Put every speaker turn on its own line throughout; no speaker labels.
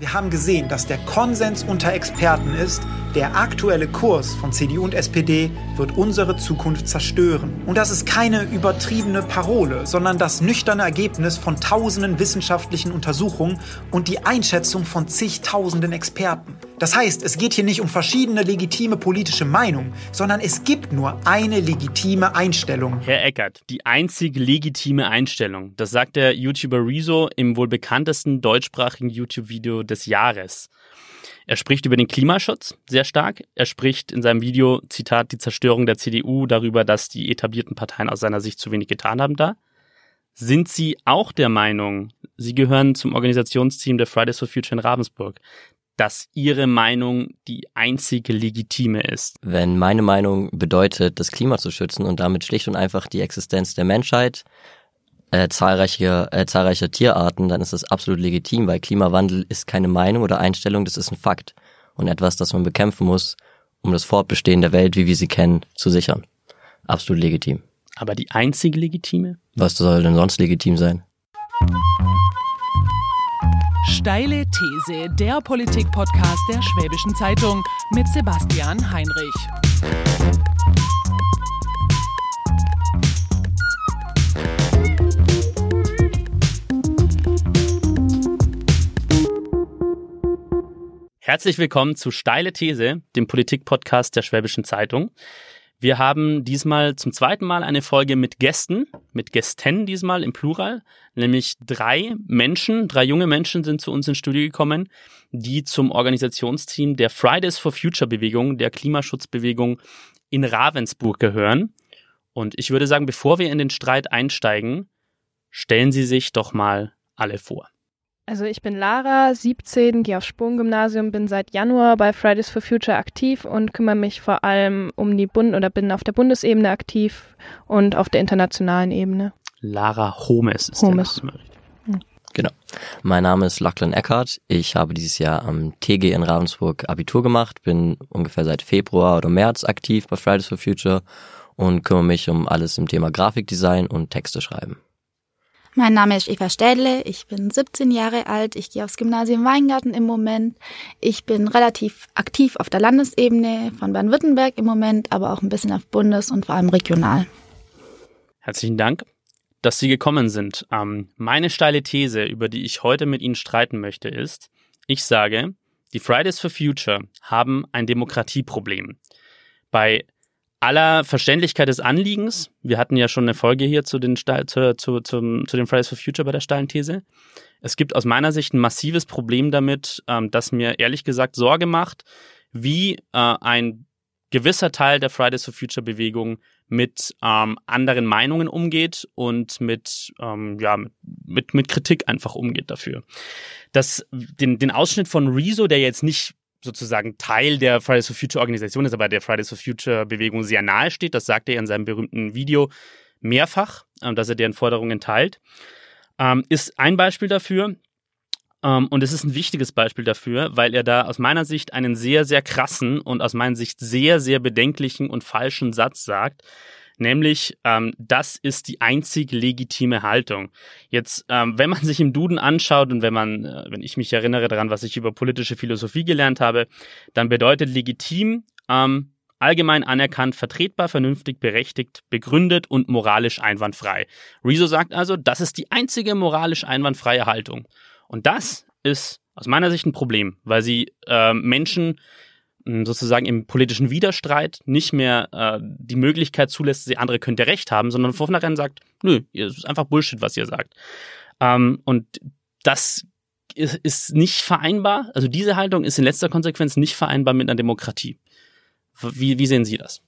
Wir haben gesehen, dass der Konsens unter Experten ist, der aktuelle Kurs von CDU und SPD wird unsere Zukunft zerstören. Und das ist keine übertriebene Parole, sondern das nüchterne Ergebnis von tausenden wissenschaftlichen Untersuchungen und die Einschätzung von zigtausenden Experten. Das heißt, es geht hier nicht um verschiedene legitime politische Meinungen, sondern es gibt nur eine legitime Einstellung.
Herr Eckert, die einzig legitime Einstellung, das sagt der YouTuber Rezo im wohl bekanntesten deutschsprachigen YouTube-Video des Jahres. Er spricht über den Klimaschutz sehr stark. Er spricht in seinem Video, Zitat, die Zerstörung der CDU darüber, dass die etablierten Parteien aus seiner Sicht zu wenig getan haben da. Sind Sie auch der Meinung, Sie gehören zum Organisationsteam der Fridays for Future in Ravensburg, dass Ihre Meinung die einzige legitime ist?
Wenn meine Meinung bedeutet, das Klima zu schützen und damit schlicht und einfach die Existenz der Menschheit, äh, zahlreiche, äh, zahlreiche Tierarten, dann ist das absolut legitim, weil Klimawandel ist keine Meinung oder Einstellung, das ist ein Fakt und etwas, das man bekämpfen muss, um das Fortbestehen der Welt, wie wir sie kennen, zu sichern. Absolut legitim.
Aber die einzige legitime?
Was soll denn sonst legitim sein?
Steile These, der Politik-Podcast der Schwäbischen Zeitung mit Sebastian Heinrich.
Herzlich willkommen zu Steile These, dem Politik-Podcast der Schwäbischen Zeitung. Wir haben diesmal zum zweiten Mal eine Folge mit Gästen, mit Gästen diesmal im Plural, nämlich drei Menschen, drei junge Menschen sind zu uns ins Studio gekommen, die zum Organisationsteam der Fridays for Future Bewegung, der Klimaschutzbewegung in Ravensburg gehören. Und ich würde sagen, bevor wir in den Streit einsteigen, stellen Sie sich doch mal alle vor.
Also ich bin Lara, 17, gehe aufs Sprung-Gymnasium, bin seit Januar bei Fridays for Future aktiv und kümmere mich vor allem um die Bund oder bin auf der Bundesebene aktiv und auf der internationalen Ebene.
Lara Homes ist
Homes.
der Name.
Genau. Mein Name ist Lachlan Eckhardt. Ich habe dieses Jahr am TG in Ravensburg Abitur gemacht, bin ungefähr seit Februar oder März aktiv bei Fridays for Future und kümmere mich um alles im Thema Grafikdesign und Texte schreiben.
Mein Name ist Eva Städle, ich bin 17 Jahre alt, ich gehe aufs Gymnasium Weingarten im Moment. Ich bin relativ aktiv auf der Landesebene von Baden-Württemberg im Moment, aber auch ein bisschen auf Bundes- und vor allem regional.
Herzlichen Dank, dass Sie gekommen sind. Ähm, meine steile These, über die ich heute mit Ihnen streiten möchte, ist, ich sage, die Fridays for Future haben ein Demokratieproblem. Bei aller Verständlichkeit des Anliegens, wir hatten ja schon eine Folge hier zu den, Steil- zu, zu, zum, zu den Fridays for Future bei der steilen These. Es gibt aus meiner Sicht ein massives Problem damit, ähm, das mir ehrlich gesagt Sorge macht, wie äh, ein gewisser Teil der Fridays for Future Bewegung mit ähm, anderen Meinungen umgeht und mit, ähm, ja, mit, mit Kritik einfach umgeht dafür. Das, den, den Ausschnitt von Rezo, der jetzt nicht sozusagen Teil der Fridays for Future Organisation ist, aber der Fridays for Future Bewegung sehr nahe steht. Das sagt er in seinem berühmten Video mehrfach, ähm, dass er deren Forderungen teilt. Ähm, ist ein Beispiel dafür. Ähm, und es ist ein wichtiges Beispiel dafür, weil er da aus meiner Sicht einen sehr, sehr krassen und aus meiner Sicht sehr, sehr bedenklichen und falschen Satz sagt. Nämlich, ähm, das ist die einzig legitime Haltung. Jetzt, ähm, wenn man sich im Duden anschaut und wenn man, äh, wenn ich mich erinnere daran, was ich über politische Philosophie gelernt habe, dann bedeutet legitim ähm, allgemein anerkannt, vertretbar, vernünftig, berechtigt, begründet und moralisch einwandfrei. Rezo sagt also, das ist die einzige moralisch einwandfreie Haltung. Und das ist aus meiner Sicht ein Problem, weil sie äh, Menschen sozusagen im politischen Widerstreit nicht mehr äh, die Möglichkeit zulässt, sie andere könnte recht haben, sondern vornherein sagt, nö, es ist einfach Bullshit, was ihr sagt. Ähm, und das ist, ist nicht vereinbar, also diese Haltung ist in letzter Konsequenz nicht vereinbar mit einer Demokratie. Wie, wie sehen Sie das?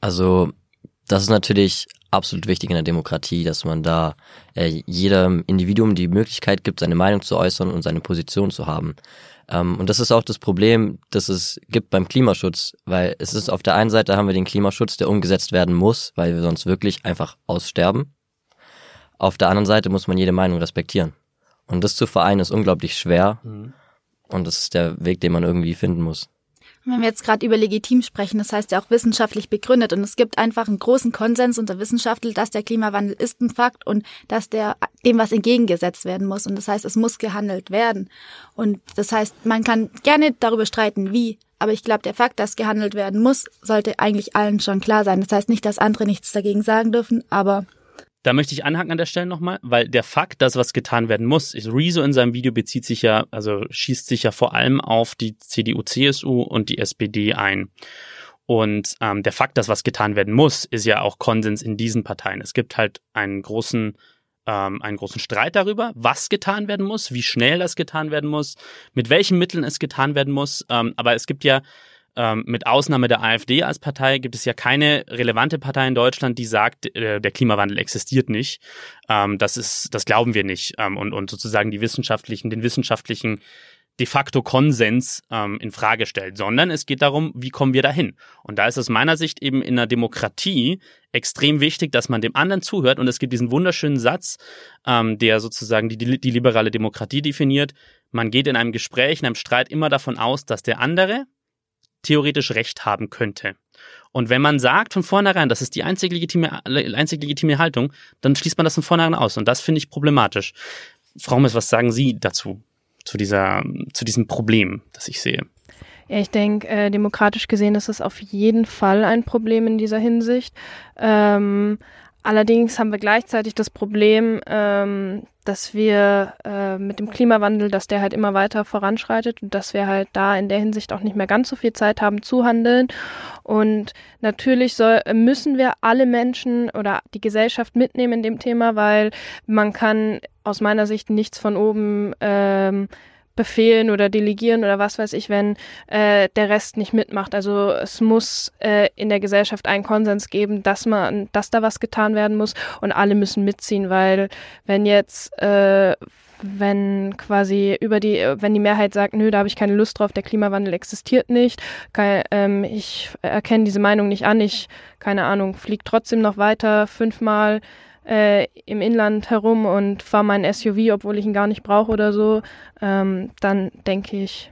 Also das ist natürlich absolut wichtig in der Demokratie, dass man da äh, jedem Individuum die Möglichkeit gibt, seine Meinung zu äußern und seine Position zu haben. Ähm, und das ist auch das Problem, das es gibt beim Klimaschutz, weil es ist auf der einen Seite haben wir den Klimaschutz, der umgesetzt werden muss, weil wir sonst wirklich einfach aussterben. Auf der anderen Seite muss man jede Meinung respektieren. Und das zu vereinen ist unglaublich schwer. Und das ist der Weg, den man irgendwie finden muss.
Wenn wir jetzt gerade über legitim sprechen, das heißt ja auch wissenschaftlich begründet. Und es gibt einfach einen großen Konsens unter Wissenschaftlern, dass der Klimawandel ist ein Fakt und dass der dem was entgegengesetzt werden muss. Und das heißt, es muss gehandelt werden. Und das heißt, man kann gerne darüber streiten, wie. Aber ich glaube, der Fakt, dass gehandelt werden muss, sollte eigentlich allen schon klar sein. Das heißt nicht, dass andere nichts dagegen sagen dürfen, aber
da möchte ich anhaken an der Stelle nochmal, weil der Fakt, dass was getan werden muss, ist, Rezo in seinem Video bezieht sich ja, also schießt sich ja vor allem auf die CDU, CSU und die SPD ein. Und ähm, der Fakt, dass was getan werden muss, ist ja auch Konsens in diesen Parteien. Es gibt halt einen großen, ähm, einen großen Streit darüber, was getan werden muss, wie schnell das getan werden muss, mit welchen Mitteln es getan werden muss. Ähm, aber es gibt ja ähm, mit Ausnahme der AfD als Partei gibt es ja keine relevante Partei in Deutschland, die sagt, äh, der Klimawandel existiert nicht. Ähm, das ist, das glauben wir nicht. Ähm, und, und sozusagen die wissenschaftlichen, den wissenschaftlichen de facto Konsens ähm, in Frage stellt, sondern es geht darum, wie kommen wir dahin. Und da ist aus meiner Sicht eben in einer Demokratie extrem wichtig, dass man dem anderen zuhört. Und es gibt diesen wunderschönen Satz, ähm, der sozusagen die, die, die liberale Demokratie definiert. Man geht in einem Gespräch, in einem Streit immer davon aus, dass der andere, theoretisch Recht haben könnte. Und wenn man sagt von vornherein, das ist die einzig legitime, einzig legitime Haltung, dann schließt man das von vornherein aus. Und das finde ich problematisch. Frau Mess, was sagen Sie dazu? Zu dieser, zu diesem Problem, das ich sehe?
Ja, ich denke, äh, demokratisch gesehen ist es auf jeden Fall ein Problem in dieser Hinsicht. Ähm, Allerdings haben wir gleichzeitig das Problem, ähm, dass wir äh, mit dem Klimawandel, dass der halt immer weiter voranschreitet und dass wir halt da in der Hinsicht auch nicht mehr ganz so viel Zeit haben zu handeln. Und natürlich soll, müssen wir alle Menschen oder die Gesellschaft mitnehmen in dem Thema, weil man kann aus meiner Sicht nichts von oben ähm, befehlen oder delegieren oder was weiß ich, wenn äh, der Rest nicht mitmacht. Also es muss äh, in der Gesellschaft einen Konsens geben, dass man, dass da was getan werden muss und alle müssen mitziehen, weil wenn jetzt äh, wenn quasi über die, wenn die Mehrheit sagt, nö, da habe ich keine Lust drauf, der Klimawandel existiert nicht, kann, ähm, ich erkenne diese Meinung nicht an, ich, keine Ahnung, fliege trotzdem noch weiter fünfmal äh, im Inland herum und fahre mein SUV, obwohl ich ihn gar nicht brauche oder so, ähm, dann denke ich.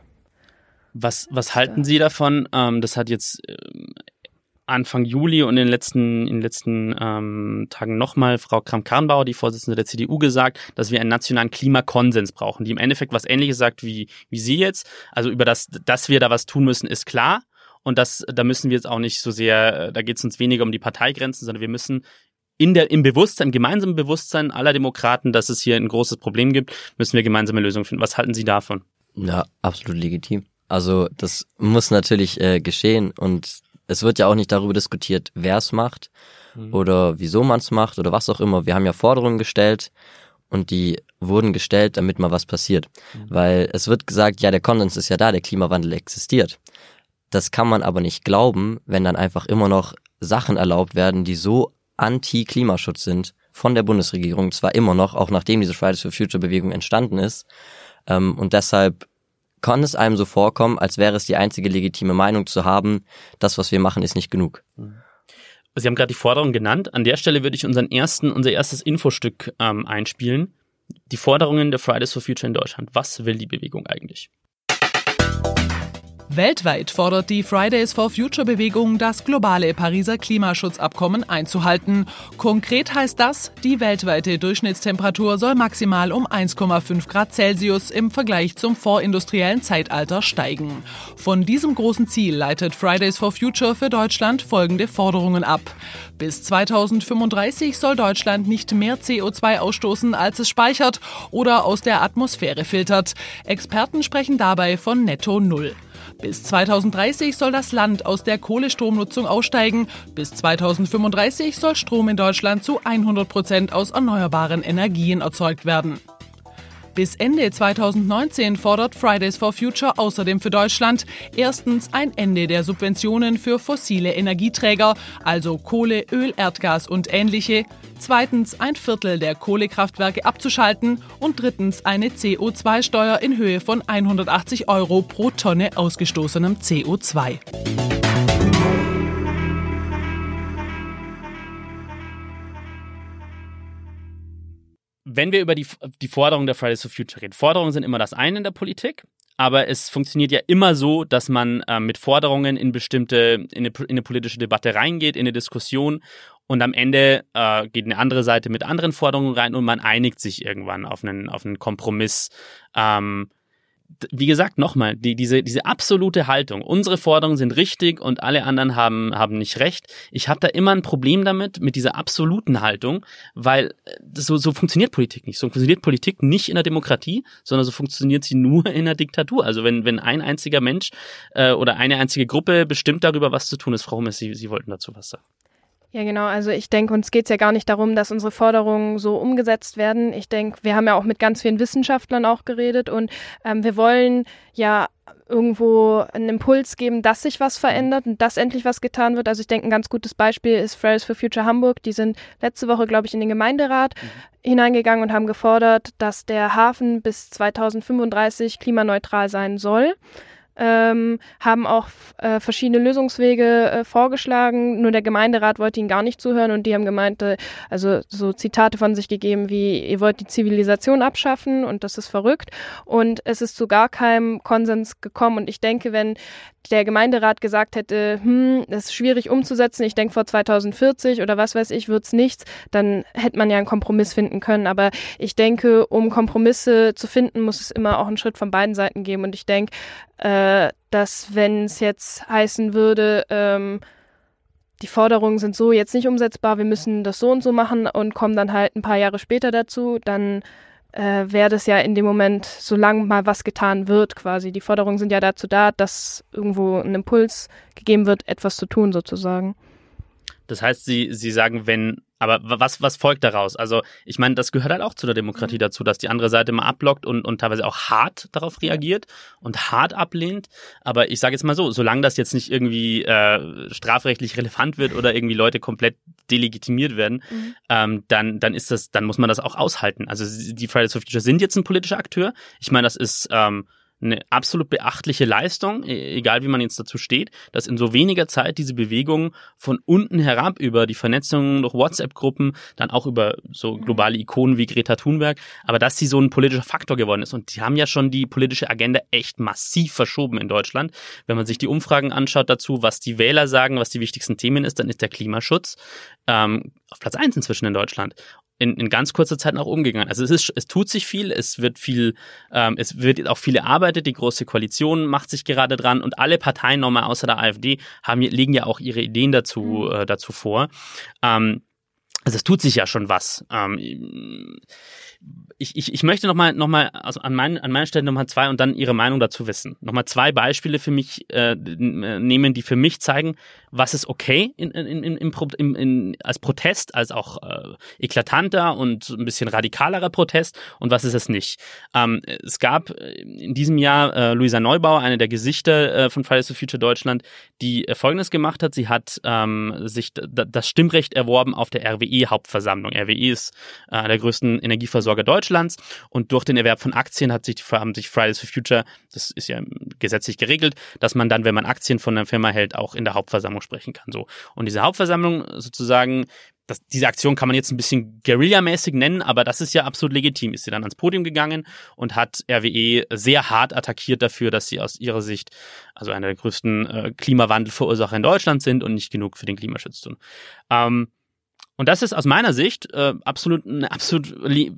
Was, was halten Sie davon? Ähm, das hat jetzt ähm, Anfang Juli und in den letzten, in den letzten ähm, Tagen nochmal Frau Kramp-Karrenbauer, die Vorsitzende der CDU, gesagt, dass wir einen nationalen Klimakonsens brauchen, die im Endeffekt was Ähnliches sagt wie, wie Sie jetzt. Also über das, dass wir da was tun müssen, ist klar. Und das, da müssen wir jetzt auch nicht so sehr, äh, da geht es uns weniger um die Parteigrenzen, sondern wir müssen in der, im Bewusstsein, im gemeinsamen Bewusstsein aller Demokraten, dass es hier ein großes Problem gibt, müssen wir gemeinsame Lösungen finden. Was halten Sie davon?
Ja, absolut legitim. Also das muss natürlich äh, geschehen und es wird ja auch nicht darüber diskutiert, wer es macht mhm. oder wieso man es macht oder was auch immer. Wir haben ja Forderungen gestellt und die wurden gestellt, damit mal was passiert. Mhm. Weil es wird gesagt, ja, der Konsens ist ja da, der Klimawandel existiert. Das kann man aber nicht glauben, wenn dann einfach immer noch Sachen erlaubt werden, die so Anti-Klimaschutz sind von der Bundesregierung, zwar immer noch, auch nachdem diese Fridays for Future Bewegung entstanden ist. Ähm, und deshalb kann es einem so vorkommen, als wäre es die einzige legitime Meinung zu haben, das, was wir machen, ist nicht genug.
Sie haben gerade die Forderung genannt. An der Stelle würde ich unseren ersten, unser erstes Infostück ähm, einspielen. Die Forderungen der Fridays for Future in Deutschland. Was will die Bewegung eigentlich?
Weltweit fordert die Fridays for Future Bewegung, das globale Pariser Klimaschutzabkommen einzuhalten. Konkret heißt das, die weltweite Durchschnittstemperatur soll maximal um 1,5 Grad Celsius im Vergleich zum vorindustriellen Zeitalter steigen. Von diesem großen Ziel leitet Fridays for Future für Deutschland folgende Forderungen ab. Bis 2035 soll Deutschland nicht mehr CO2 ausstoßen, als es speichert oder aus der Atmosphäre filtert. Experten sprechen dabei von Netto Null. Bis 2030 soll das Land aus der Kohlestromnutzung aussteigen. Bis 2035 soll Strom in Deutschland zu 100 Prozent aus erneuerbaren Energien erzeugt werden. Bis Ende 2019 fordert Fridays for Future außerdem für Deutschland erstens ein Ende der Subventionen für fossile Energieträger, also Kohle, Öl, Erdgas und ähnliche, zweitens ein Viertel der Kohlekraftwerke abzuschalten und drittens eine CO2-Steuer in Höhe von 180 Euro pro Tonne ausgestoßenem CO2.
Wenn wir über die, die Forderungen der Fridays for Future reden, Forderungen sind immer das eine in der Politik, aber es funktioniert ja immer so, dass man äh, mit Forderungen in bestimmte, in eine, in eine, politische Debatte reingeht, in eine Diskussion und am Ende äh, geht eine andere Seite mit anderen Forderungen rein und man einigt sich irgendwann auf einen, auf einen Kompromiss. Ähm, wie gesagt, nochmal, die, diese, diese absolute Haltung, unsere Forderungen sind richtig und alle anderen haben, haben nicht recht. Ich habe da immer ein Problem damit, mit dieser absoluten Haltung, weil äh, so, so funktioniert Politik nicht. So funktioniert Politik nicht in der Demokratie, sondern so funktioniert sie nur in der Diktatur. Also wenn, wenn ein einziger Mensch äh, oder eine einzige Gruppe bestimmt darüber, was zu tun ist, Frau Hummels, Sie, Sie wollten dazu was sagen.
Ja, genau. Also ich denke, uns geht es ja gar nicht darum, dass unsere Forderungen so umgesetzt werden. Ich denke, wir haben ja auch mit ganz vielen Wissenschaftlern auch geredet und ähm, wir wollen ja irgendwo einen Impuls geben, dass sich was verändert und dass endlich was getan wird. Also ich denke, ein ganz gutes Beispiel ist Fridays for Future Hamburg. Die sind letzte Woche, glaube ich, in den Gemeinderat mhm. hineingegangen und haben gefordert, dass der Hafen bis 2035 klimaneutral sein soll ähm, haben auch äh, verschiedene Lösungswege äh, vorgeschlagen. Nur der Gemeinderat wollte ihnen gar nicht zuhören und die haben gemeint, äh, also so Zitate von sich gegeben wie, ihr wollt die Zivilisation abschaffen und das ist verrückt. Und es ist zu gar keinem Konsens gekommen. Und ich denke, wenn der Gemeinderat gesagt hätte, hm, das ist schwierig umzusetzen, ich denke vor 2040 oder was weiß ich, wird's nichts, dann hätte man ja einen Kompromiss finden können. Aber ich denke, um Kompromisse zu finden, muss es immer auch einen Schritt von beiden Seiten geben. Und ich denke, äh, dass wenn es jetzt heißen würde, ähm, die Forderungen sind so jetzt nicht umsetzbar, wir müssen das so und so machen und kommen dann halt ein paar Jahre später dazu, dann äh, wäre das ja in dem Moment, solange mal was getan wird, quasi. Die Forderungen sind ja dazu da, dass irgendwo ein Impuls gegeben wird, etwas zu tun, sozusagen.
Das heißt, Sie, Sie sagen, wenn aber was, was folgt daraus? Also, ich meine, das gehört halt auch zu der Demokratie mhm. dazu, dass die andere Seite mal abblockt und, und teilweise auch hart darauf reagiert und hart ablehnt. Aber ich sage jetzt mal so, solange das jetzt nicht irgendwie äh, strafrechtlich relevant wird oder irgendwie Leute komplett delegitimiert werden, mhm. ähm, dann, dann ist das, dann muss man das auch aushalten. Also die Fridays for Future sind jetzt ein politischer Akteur. Ich meine, das ist ähm, eine absolut beachtliche Leistung, e-, egal wie man jetzt dazu steht, dass in so weniger Zeit diese Bewegung von unten herab über die Vernetzung durch WhatsApp-Gruppen, dann auch über so mhm. globale Ikonen wie Greta Thunberg, aber dass sie so ein politischer Faktor geworden ist. Und die haben ja schon die politische Agenda echt massiv verschoben in Deutschland. Wenn man sich die Umfragen anschaut dazu, was die Wähler sagen, was die wichtigsten Themen ist, dann ist der Klimaschutz ähm, auf Platz eins inzwischen in Deutschland in, in ganz kurzer Zeit auch umgegangen. Also es ist, es tut sich viel, es wird viel, ähm, es wird auch viel erarbeitet. Die große Koalition macht sich gerade dran und alle Parteien nochmal außer der AfD haben legen ja auch ihre Ideen dazu mhm. äh, dazu vor. Ähm, also es tut sich ja schon was. Ähm, ich, ich, ich möchte nochmal noch mal, also an, mein, an meiner Stelle nochmal zwei und dann Ihre Meinung dazu wissen. Nochmal zwei Beispiele für mich äh, nehmen, die für mich zeigen, was ist okay in, in, in, in, in, als Protest, als auch äh, eklatanter und ein bisschen radikalerer Protest und was ist es nicht. Ähm, es gab in diesem Jahr äh, Luisa Neubauer, eine der Gesichter äh, von Fridays for Future Deutschland, die äh, Folgendes gemacht hat. Sie hat ähm, sich das Stimmrecht erworben auf der RWE-Hauptversammlung. RWE ist äh, der größten Energieversorger Deutschlands. Und durch den Erwerb von Aktien hat sich, haben sich Fridays for Future, das ist ja gesetzlich geregelt, dass man dann, wenn man Aktien von einer Firma hält, auch in der Hauptversammlung sprechen kann. So. Und diese Hauptversammlung sozusagen das, diese Aktion kann man jetzt ein bisschen Guerilla-mäßig nennen, aber das ist ja absolut legitim. Ist sie dann ans Podium gegangen und hat RWE sehr hart attackiert dafür, dass sie aus ihrer Sicht also einer der größten äh, Klimawandelverursacher in Deutschland sind und nicht genug für den Klimaschutz tun. Ähm, und das ist aus meiner Sicht äh, absolut eine absolut,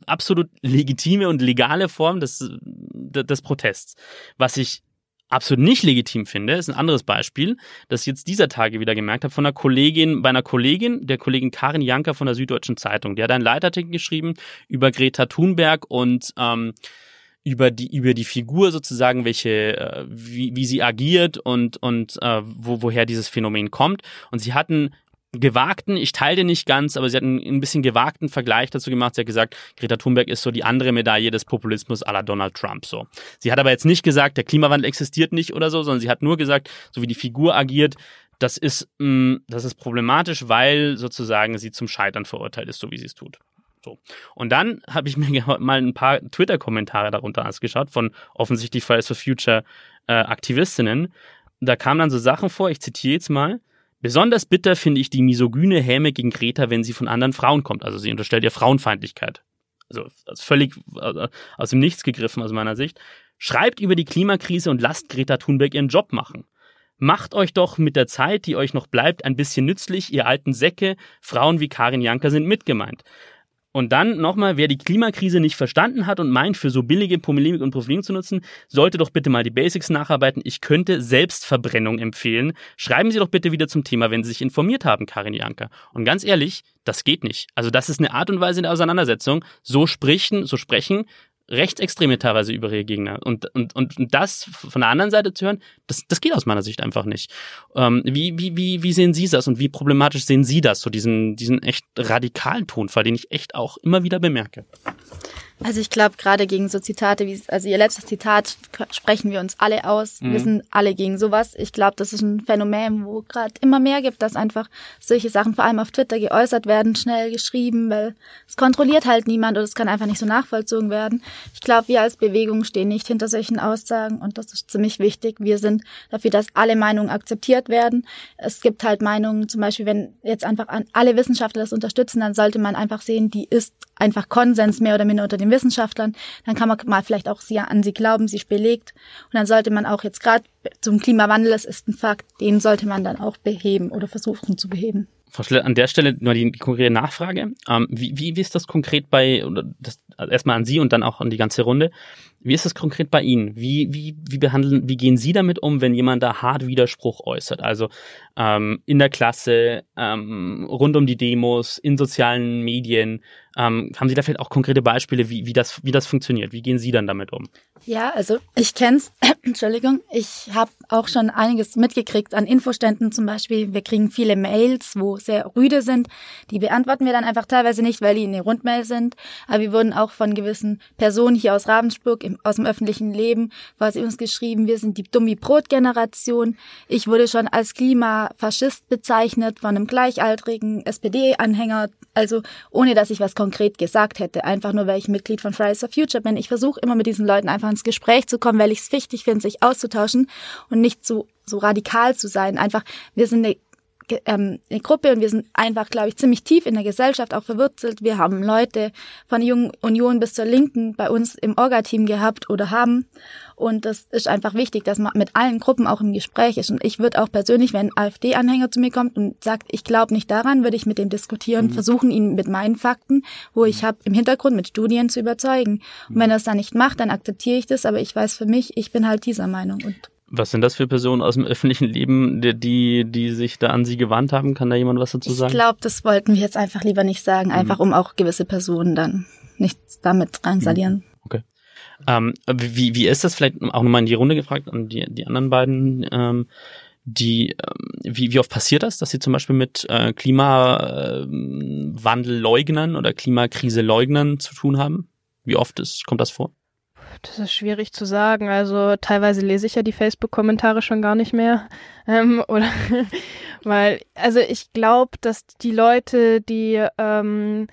absolut legitime und legale Form des, des Protests. Was ich absolut nicht legitim finde, ist ein anderes Beispiel, das ich jetzt dieser Tage wieder gemerkt habe von einer Kollegin, bei einer Kollegin, der Kollegin Karin Janker von der Süddeutschen Zeitung. Die hat einen Leitartikel geschrieben über Greta Thunberg und ähm, über die über die Figur sozusagen, welche äh, wie, wie sie agiert und und äh, wo, woher dieses Phänomen kommt. Und sie hatten gewagten, ich teile den nicht ganz, aber sie hat einen, ein bisschen gewagten Vergleich dazu gemacht. Sie hat gesagt, Greta Thunberg ist so die andere Medaille des Populismus à la Donald Trump. So. Sie hat aber jetzt nicht gesagt, der Klimawandel existiert nicht oder so, sondern sie hat nur gesagt, so wie die Figur agiert, das ist, mh, mm, das ist problematisch, weil sozusagen sie zum Scheitern verurteilt ist, so wie sie es tut. So. Und dann habe ich mir mal ein paar Twitter-Kommentare darunter angeschaut von offensichtlich Fridays for Future äh, Aktivistinnen. Da kamen dann so Sachen vor, ich zitiere jetzt mal. Besonders bitter finde ich die misogyne Häme gegen Greta, wenn sie von anderen Frauen kommt. Also sie unterstellt ihr Frauenfeindlichkeit. also völlig äh, aus dem Nichts gegriffen aus meiner Sicht. Schreibt über die Klimakrise und lasst Greta Thunberg ihren Job machen. Macht euch doch mit der Zeit, die euch noch bleibt, ein bisschen nützlich, ihr alten Säcke. Frauen wie Karin Janker sind mitgemeint. Und dann nochmal, wer die Klimakrise nicht verstanden hat und meint, für so billige Polemik und Profilierung zu nutzen, sollte doch bitte mal die Basics nacharbeiten. Ich könnte Selbstverbrennung empfehlen. Schreiben Sie doch bitte wieder zum Thema, wenn Sie sich informiert haben, Karin Janker. Und ganz ehrlich, das geht nicht. Also das ist eine Art und Weise der Auseinandersetzung. So sprechen, so sprechen Rechtsextreme teilweise über ihre Gegner. Und, und, und das von der anderen Seite zu hören, das, das geht aus meiner Sicht einfach nicht. Ähm, wie, wie, wie, wie sehen Sie das und wie problematisch sehen Sie das, so diesen, diesen echt radikalen Tonfall, den ich echt auch immer wieder bemerke?
Also ich glaube, gerade gegen so Zitate wie, also Ihr letztes Zitat sprechen wir uns alle aus. Mhm. Wir sind alle gegen sowas. Ich glaube, das ist ein Phänomen, wo gerade immer mehr gibt, dass einfach solche Sachen vor allem auf Twitter geäußert werden, schnell geschrieben, weil es kontrolliert halt niemand oder es kann einfach nicht so nachvollzogen werden. Ich glaube, wir als Bewegung stehen nicht hinter solchen Aussagen und das ist ziemlich wichtig. Wir sind dafür, dass alle Meinungen akzeptiert werden. Es gibt halt Meinungen, zum Beispiel, wenn jetzt einfach alle Wissenschaftler das unterstützen, dann sollte man einfach sehen, die ist einfach Konsens mehr oder minder unter den Wissenschaftlern, dann kann man mal vielleicht auch sie, an sie glauben, sie belegt. Und dann sollte man auch jetzt gerade zum Klimawandel, das ist ein Fakt, den sollte man dann auch beheben oder versuchen zu beheben.
Frau Schiller, an der Stelle nur die, die konkrete Nachfrage. Ähm, wie, wie, wie ist das konkret bei, oder das, also erstmal an Sie und dann auch an die ganze Runde. Wie ist das konkret bei Ihnen? Wie, wie, wie behandeln, wie gehen Sie damit um, wenn jemand da hart Widerspruch äußert? Also ähm, in der Klasse, ähm, rund um die Demos, in sozialen Medien. Ähm, haben Sie da vielleicht auch konkrete Beispiele, wie, wie, das, wie das funktioniert? Wie gehen Sie dann damit um?
Ja, also ich kenn's. Entschuldigung, ich habe auch schon einiges mitgekriegt an Infoständen zum Beispiel. Wir kriegen viele Mails, wo sehr rüde sind. Die beantworten wir dann einfach teilweise nicht, weil die eine Rundmail sind. Aber wir wurden auch von gewissen Personen hier aus Ravensburg aus dem öffentlichen Leben quasi uns geschrieben, wir sind die Dummi-Brot-Generation. Ich wurde schon als Klimafaschist bezeichnet von einem gleichaltrigen SPD-Anhänger, also ohne dass ich was konkret gesagt hätte, einfach nur weil ich Mitglied von Fridays for Future bin. Ich versuche immer mit diesen Leuten einfach ins Gespräch zu kommen, weil ich es wichtig finde, sich auszutauschen und nicht so, so radikal zu sein. Einfach, wir sind eine ähm, eine Gruppe und wir sind einfach, glaube ich, ziemlich tief in der Gesellschaft auch verwurzelt. Wir haben Leute von der Jungen Union bis zur Linken bei uns im Orga-Team gehabt oder haben. Und das ist einfach wichtig, dass man mit allen Gruppen auch im Gespräch ist. Und ich würde auch persönlich, wenn ein AfD-Anhänger zu mir kommt und sagt, ich glaube nicht daran, würde ich mit dem diskutieren, mhm. versuchen, ihn mit meinen Fakten, wo ich habe, im Hintergrund mit Studien zu überzeugen. Und wenn er es dann nicht macht, dann akzeptiere ich das. Aber ich weiß für mich, ich bin halt dieser Meinung. Und
was sind das für Personen aus dem öffentlichen Leben, die, die, die sich da an Sie gewandt haben? Kann da jemand was dazu sagen?
Ich glaube, das wollten wir jetzt einfach lieber nicht sagen, mhm. einfach um auch gewisse Personen dann nicht damit drangsalieren. Mhm.
Okay. Ähm, wie, wie ist das vielleicht auch nochmal in die Runde gefragt an die, die anderen beiden? Ähm, die, ähm, wie, wie oft passiert das, dass Sie zum Beispiel mit äh, Klimawandelleugnern oder Klimakrise-Leugnern zu tun haben? Wie oft ist, kommt das vor?
Das ist schwierig zu sagen. Also teilweise lese ich ja die Facebook-Kommentare schon gar nicht mehr. Ähm, oder weil, also ich glaube, dass die Leute, die, ähm,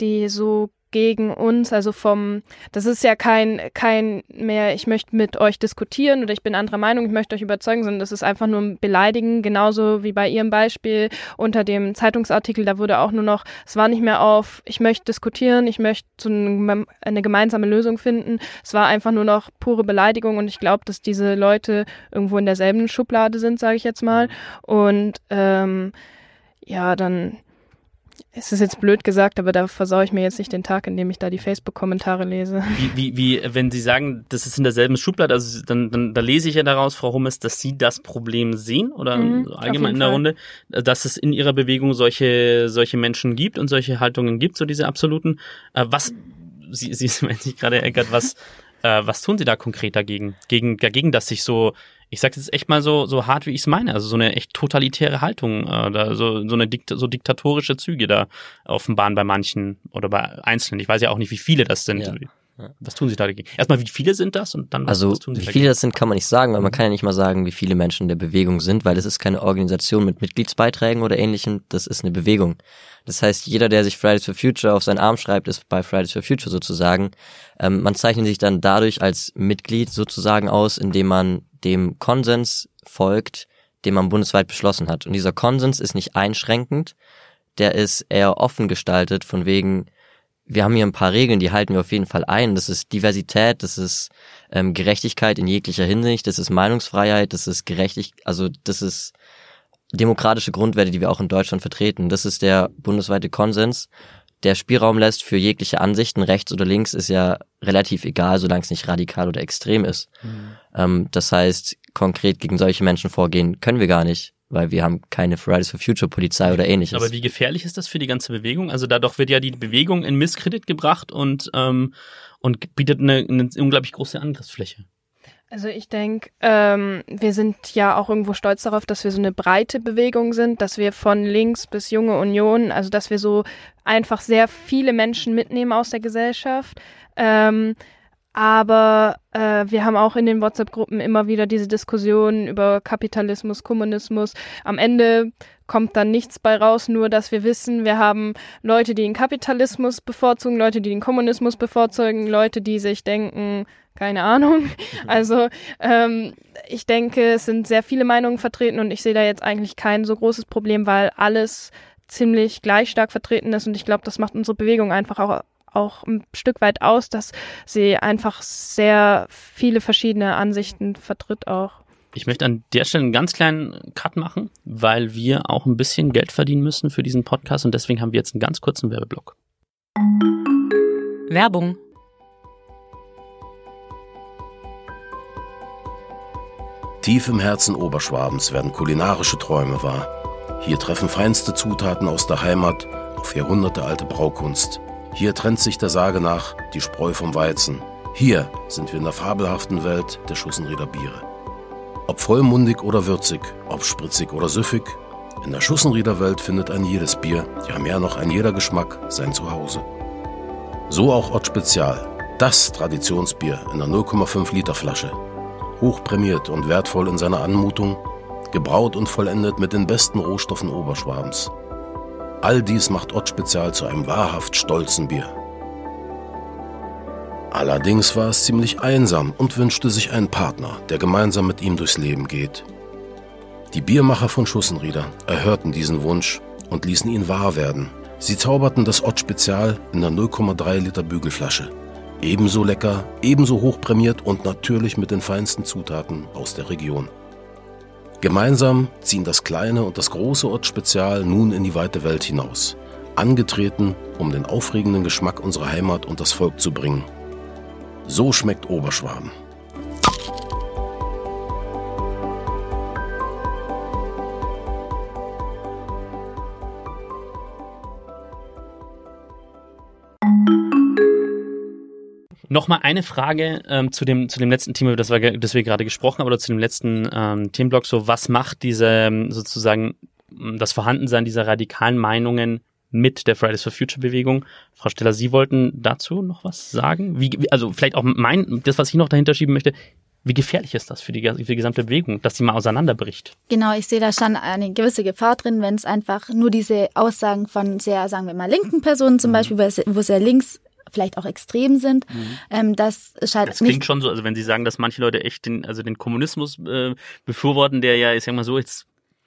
die so gegen uns, also vom, das ist ja kein, kein mehr, ich möchte mit euch diskutieren oder ich bin anderer Meinung, ich möchte euch überzeugen, sondern das ist einfach nur ein Beleidigen, genauso wie bei ihrem Beispiel unter dem Zeitungsartikel, da wurde auch nur noch, es war nicht mehr auf, ich möchte diskutieren, ich möchte so eine, eine gemeinsame Lösung finden, es war einfach nur noch pure Beleidigung und ich glaube, dass diese Leute irgendwo in derselben Schublade sind, sage ich jetzt mal. Und ähm, ja, dann es ist jetzt blöd gesagt, aber da versaue ich mir jetzt nicht den Tag, indem ich da die Facebook-Kommentare lese.
Wie, wie, wie, wenn Sie sagen, das ist in derselben Schublade, also dann, dann da lese ich ja daraus, Frau Hummes, dass Sie das Problem sehen oder mhm, allgemein in der Fall. Runde, dass es in Ihrer Bewegung solche, solche Menschen gibt und solche Haltungen gibt, so diese absoluten. Äh, was, Sie, Sie meinen sich gerade, Eckert, was, äh, was tun Sie da konkret dagegen? Gegen, dagegen, dass sich so ich sage jetzt echt mal so, so hart, wie ich es meine, also so eine echt totalitäre Haltung, äh, da, so, so eine Dikt so diktatorische Züge da offenbaren bei manchen oder bei Einzelnen. Ich weiß ja auch nicht, wie viele das sind. Ja. Was tun Sie da dagegen? Erstmal, wie viele sind das und dann
also,
was tun
Sie wie viele das sind, kann man nicht sagen, weil man kann ja nicht mal sagen, wie viele Menschen der Bewegung sind, weil es ist keine Organisation mit Mitgliedsbeiträgen oder ähnlichem, das ist eine Bewegung. Das heißt, jeder, der sich Fridays for Future auf seinen Arm schreibt, ist bei Fridays for Future sozusagen. Ähm, man zeichnet sich dann dadurch als Mitglied sozusagen aus, indem man dem Konsens folgt, den man bundesweit beschlossen hat. Und dieser Konsens ist nicht einschränkend, der ist eher offen gestaltet, von wegen, wir haben hier ein paar Regeln, die halten wir auf jeden Fall ein. Das ist Diversität, das ist ähm, Gerechtigkeit in jeglicher Hinsicht, das ist Meinungsfreiheit, das ist Gerechtigkeit, also das ist demokratische Grundwerte, die wir auch in Deutschland vertreten. Das ist der bundesweite Konsens. Der Spielraum lässt für jegliche Ansichten, rechts oder links, ist ja relativ egal, solange es nicht radikal oder extrem ist. Mhm. Ähm, das heißt, konkret gegen solche Menschen vorgehen können wir gar nicht weil wir haben keine Fridays for Future Polizei oder ähnliches.
Aber wie gefährlich ist das für die ganze Bewegung? Also dadurch wird ja die Bewegung in Misskredit gebracht und, ähm, und bietet eine, eine unglaublich große Angriffsfläche.
Also ich denke, ähm, wir sind ja auch irgendwo stolz darauf, dass wir so eine breite Bewegung sind, dass wir von links bis junge Union, also dass wir so einfach sehr viele Menschen mitnehmen aus der Gesellschaft. Ähm, aber äh, wir haben auch in den WhatsApp-Gruppen immer wieder diese Diskussionen über Kapitalismus, Kommunismus. Am Ende kommt dann nichts bei raus, nur dass wir wissen, wir haben Leute, die den Kapitalismus bevorzugen, Leute, die den Kommunismus bevorzugen, Leute, die sich denken, keine Ahnung. Also ähm, ich denke, es sind sehr viele Meinungen vertreten und ich sehe da jetzt eigentlich kein so großes Problem, weil alles ziemlich gleich stark vertreten ist und ich glaube, das macht unsere Bewegung einfach auch auch ein Stück weit aus, dass sie einfach sehr viele verschiedene Ansichten vertritt auch.
Ich möchte an der Stelle einen ganz kleinen Cut machen, weil wir auch ein bisschen Geld verdienen müssen für diesen Podcast und deswegen haben wir jetzt einen ganz kurzen Werbeblock.
Werbung.
Tief im Herzen Oberschwabens werden kulinarische Träume wahr. Hier treffen feinste Zutaten aus der Heimat auf jahrhundertealte Braukunst hier trennt sich der Sage nach die Spreu vom Weizen. Hier sind wir in der fabelhaften Welt der Schussenrieder Biere. Ob vollmundig oder würzig, ob spritzig oder süffig, in der Schussenrieder Welt findet ein jedes Bier, ja mehr noch ein jeder Geschmack, sein Zuhause. So auch Ott Spezial, das Traditionsbier in der 0,5 Liter Flasche. Hochprämiert und wertvoll in seiner Anmutung, gebraut und vollendet mit den besten Rohstoffen Oberschwabens. All dies macht Ott Spezial zu einem wahrhaft stolzen Bier. Allerdings war es ziemlich einsam und wünschte sich einen Partner, der gemeinsam mit ihm durchs Leben geht. Die Biermacher von Schussenrieder erhörten diesen Wunsch und ließen ihn wahr werden. Sie zauberten das Ott Spezial in der 0,3 Liter Bügelflasche. Ebenso lecker, ebenso hochprämiert und natürlich mit den feinsten Zutaten aus der Region. Gemeinsam ziehen das kleine und das große Ortsspezial nun in die weite Welt hinaus, angetreten, um den aufregenden Geschmack unserer Heimat und das Volk zu bringen. So schmeckt Oberschwaben.
Nochmal eine Frage ähm, zu, dem, zu dem letzten Thema, das, wir, das wir gerade gesprochen haben, oder zu dem letzten ähm, Themenblock. So, was macht diese ähm, sozusagen das Vorhandensein dieser radikalen Meinungen mit der Fridays for Future Bewegung? Frau Steller, Sie wollten dazu noch was sagen? Wie, also vielleicht auch mein, das, was ich noch dahinter schieben möchte. Wie gefährlich ist das für die, für die gesamte Bewegung, dass sie mal auseinanderbricht?
Genau, ich sehe da schon eine gewisse Gefahr drin, wenn es einfach nur diese Aussagen von sehr, sagen wir mal, linken Personen zum mhm. Beispiel, wo sehr links vielleicht auch extrem sind. Mhm. Ähm, das ist halt
das klingt schon so, also wenn Sie sagen, dass manche Leute echt den, also den Kommunismus äh, befürworten, der ja, ich sag mal so, jetzt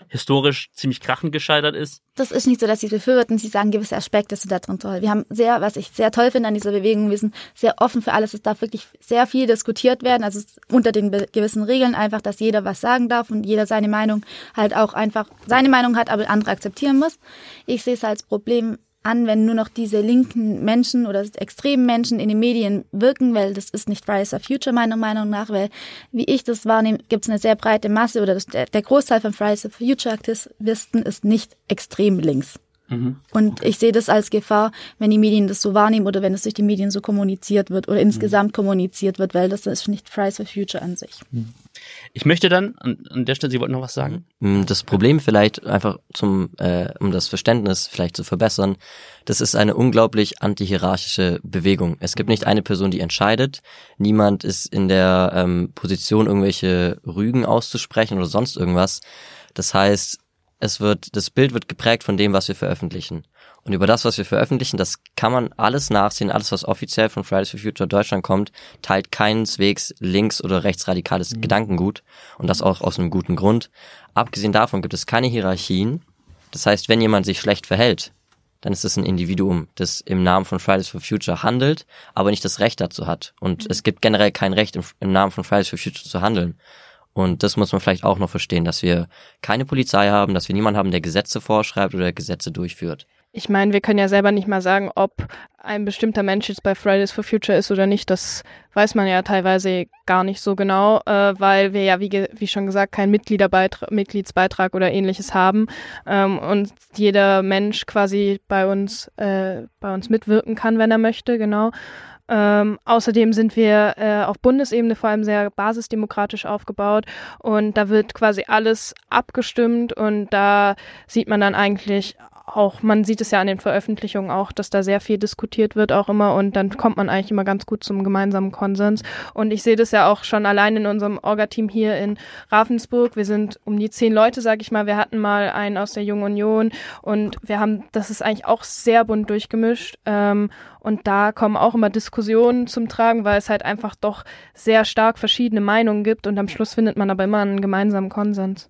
historisch ziemlich krachend gescheitert ist.
Das ist nicht so, dass sie befürworten, sie sagen, gewisse Aspekte sind da drin toll. Wir haben sehr, was ich sehr toll finde an dieser Bewegung, wir sind sehr offen für alles. Es darf wirklich sehr viel diskutiert werden, also unter den gewissen Regeln einfach, dass jeder was sagen darf und jeder seine Meinung halt auch einfach seine Meinung hat, aber andere akzeptieren muss. Ich sehe es als Problem, an, wenn nur noch diese linken Menschen oder extremen Menschen in den Medien wirken, weil das ist nicht Fridays for Future meiner Meinung nach, weil wie ich das wahrnehme, gibt es eine sehr breite Masse oder das, der, der Großteil von Fridays for Future Aktivisten ist nicht extrem links. Mhm. Und ich sehe das als Gefahr, wenn die Medien das so wahrnehmen oder wenn es durch die Medien so kommuniziert wird oder insgesamt mhm. kommuniziert wird, weil das ist nicht Fridays for Future an sich.
Mhm. Ich möchte dann, an, an der Stelle, Sie wollten noch was sagen?
Mm, das Problem vielleicht einfach zum, äh, um das Verständnis vielleicht zu verbessern, das ist eine unglaublich antihierarchische Bewegung. Es gibt nicht eine Person, die entscheidet. Niemand ist in der ähm, Position, irgendwelche Rügen auszusprechen oder sonst irgendwas. Das heißt, es wird, das Bild wird geprägt von dem, was wir veröffentlichen. Und über das, was wir veröffentlichen, das kann man alles nachsehen, alles, was offiziell von Fridays for Future Deutschland kommt, teilt keineswegs links- oder rechtsradikales mhm. Gedankengut. Und das auch aus einem guten Grund. Abgesehen davon gibt es keine Hierarchien. Das heißt, wenn jemand sich schlecht verhält, dann ist es ein Individuum, das im Namen von Fridays for Future handelt, aber nicht das Recht dazu hat. Und mhm. es gibt generell kein Recht im, im, Namen von Fridays for Future zu handeln. Und das muss man vielleicht auch noch verstehen, dass wir keine Polizei haben, dass wir niemanden haben, der Gesetze vorschreibt oder Gesetze durchführt.
Ich meine, wir können ja selber nicht mal sagen, ob ein bestimmter Mensch jetzt bei Fridays for Future ist oder nicht. Das weiß man ja teilweise gar nicht so genau, äh, weil wir ja, wie, wie schon gesagt, keinen Mitgliedsbeitrag oder ähnliches haben ähm, und jeder Mensch quasi bei uns, äh, bei uns mitwirken kann, wenn er möchte, genau. Ähm, außerdem sind wir äh, auf Bundesebene vor allem sehr basisdemokratisch aufgebaut und da wird quasi alles abgestimmt und da sieht man dann eigentlich auch, man sieht es ja an den Veröffentlichungen auch, dass da sehr viel diskutiert wird auch immer und dann kommt man eigentlich immer ganz gut zum gemeinsamen Konsens. Und ich sehe das ja auch schon allein in unserem Orga-Team hier in Ravensburg. Wir sind um die zehn Leute, sag ich mal. Wir hatten mal einen aus der Jungen Union und wir haben, das ist eigentlich auch sehr bunt durchgemischt. Ähm, und da kommen auch immer Diskussionen zum Tragen, weil es halt einfach doch sehr stark verschiedene Meinungen gibt und am Schluss findet man aber immer einen gemeinsamen Konsens.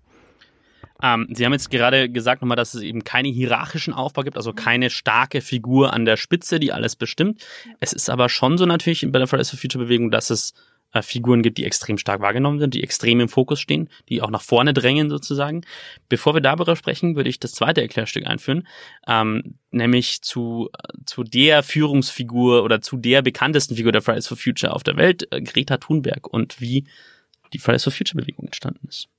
Ähm, Sie haben jetzt gerade gesagt nochmal, dass es eben keine hierarchischen Aufbau gibt, also keine starke Figur an der Spitze, die alles bestimmt. Es ist aber schon so natürlich bei der Fridays for Future Bewegung, dass es äh, Figuren gibt, die extrem stark wahrgenommen sind, die extrem im Fokus stehen, die auch nach vorne drängen sozusagen. Bevor wir darüber sprechen, würde ich das zweite Erklärstück einführen, ähm, nämlich zu, zu der Führungsfigur oder zu der bekanntesten Figur der Fridays for Future auf der Welt, äh, Greta Thunberg und wie die Fridays for Future Bewegung entstanden ist.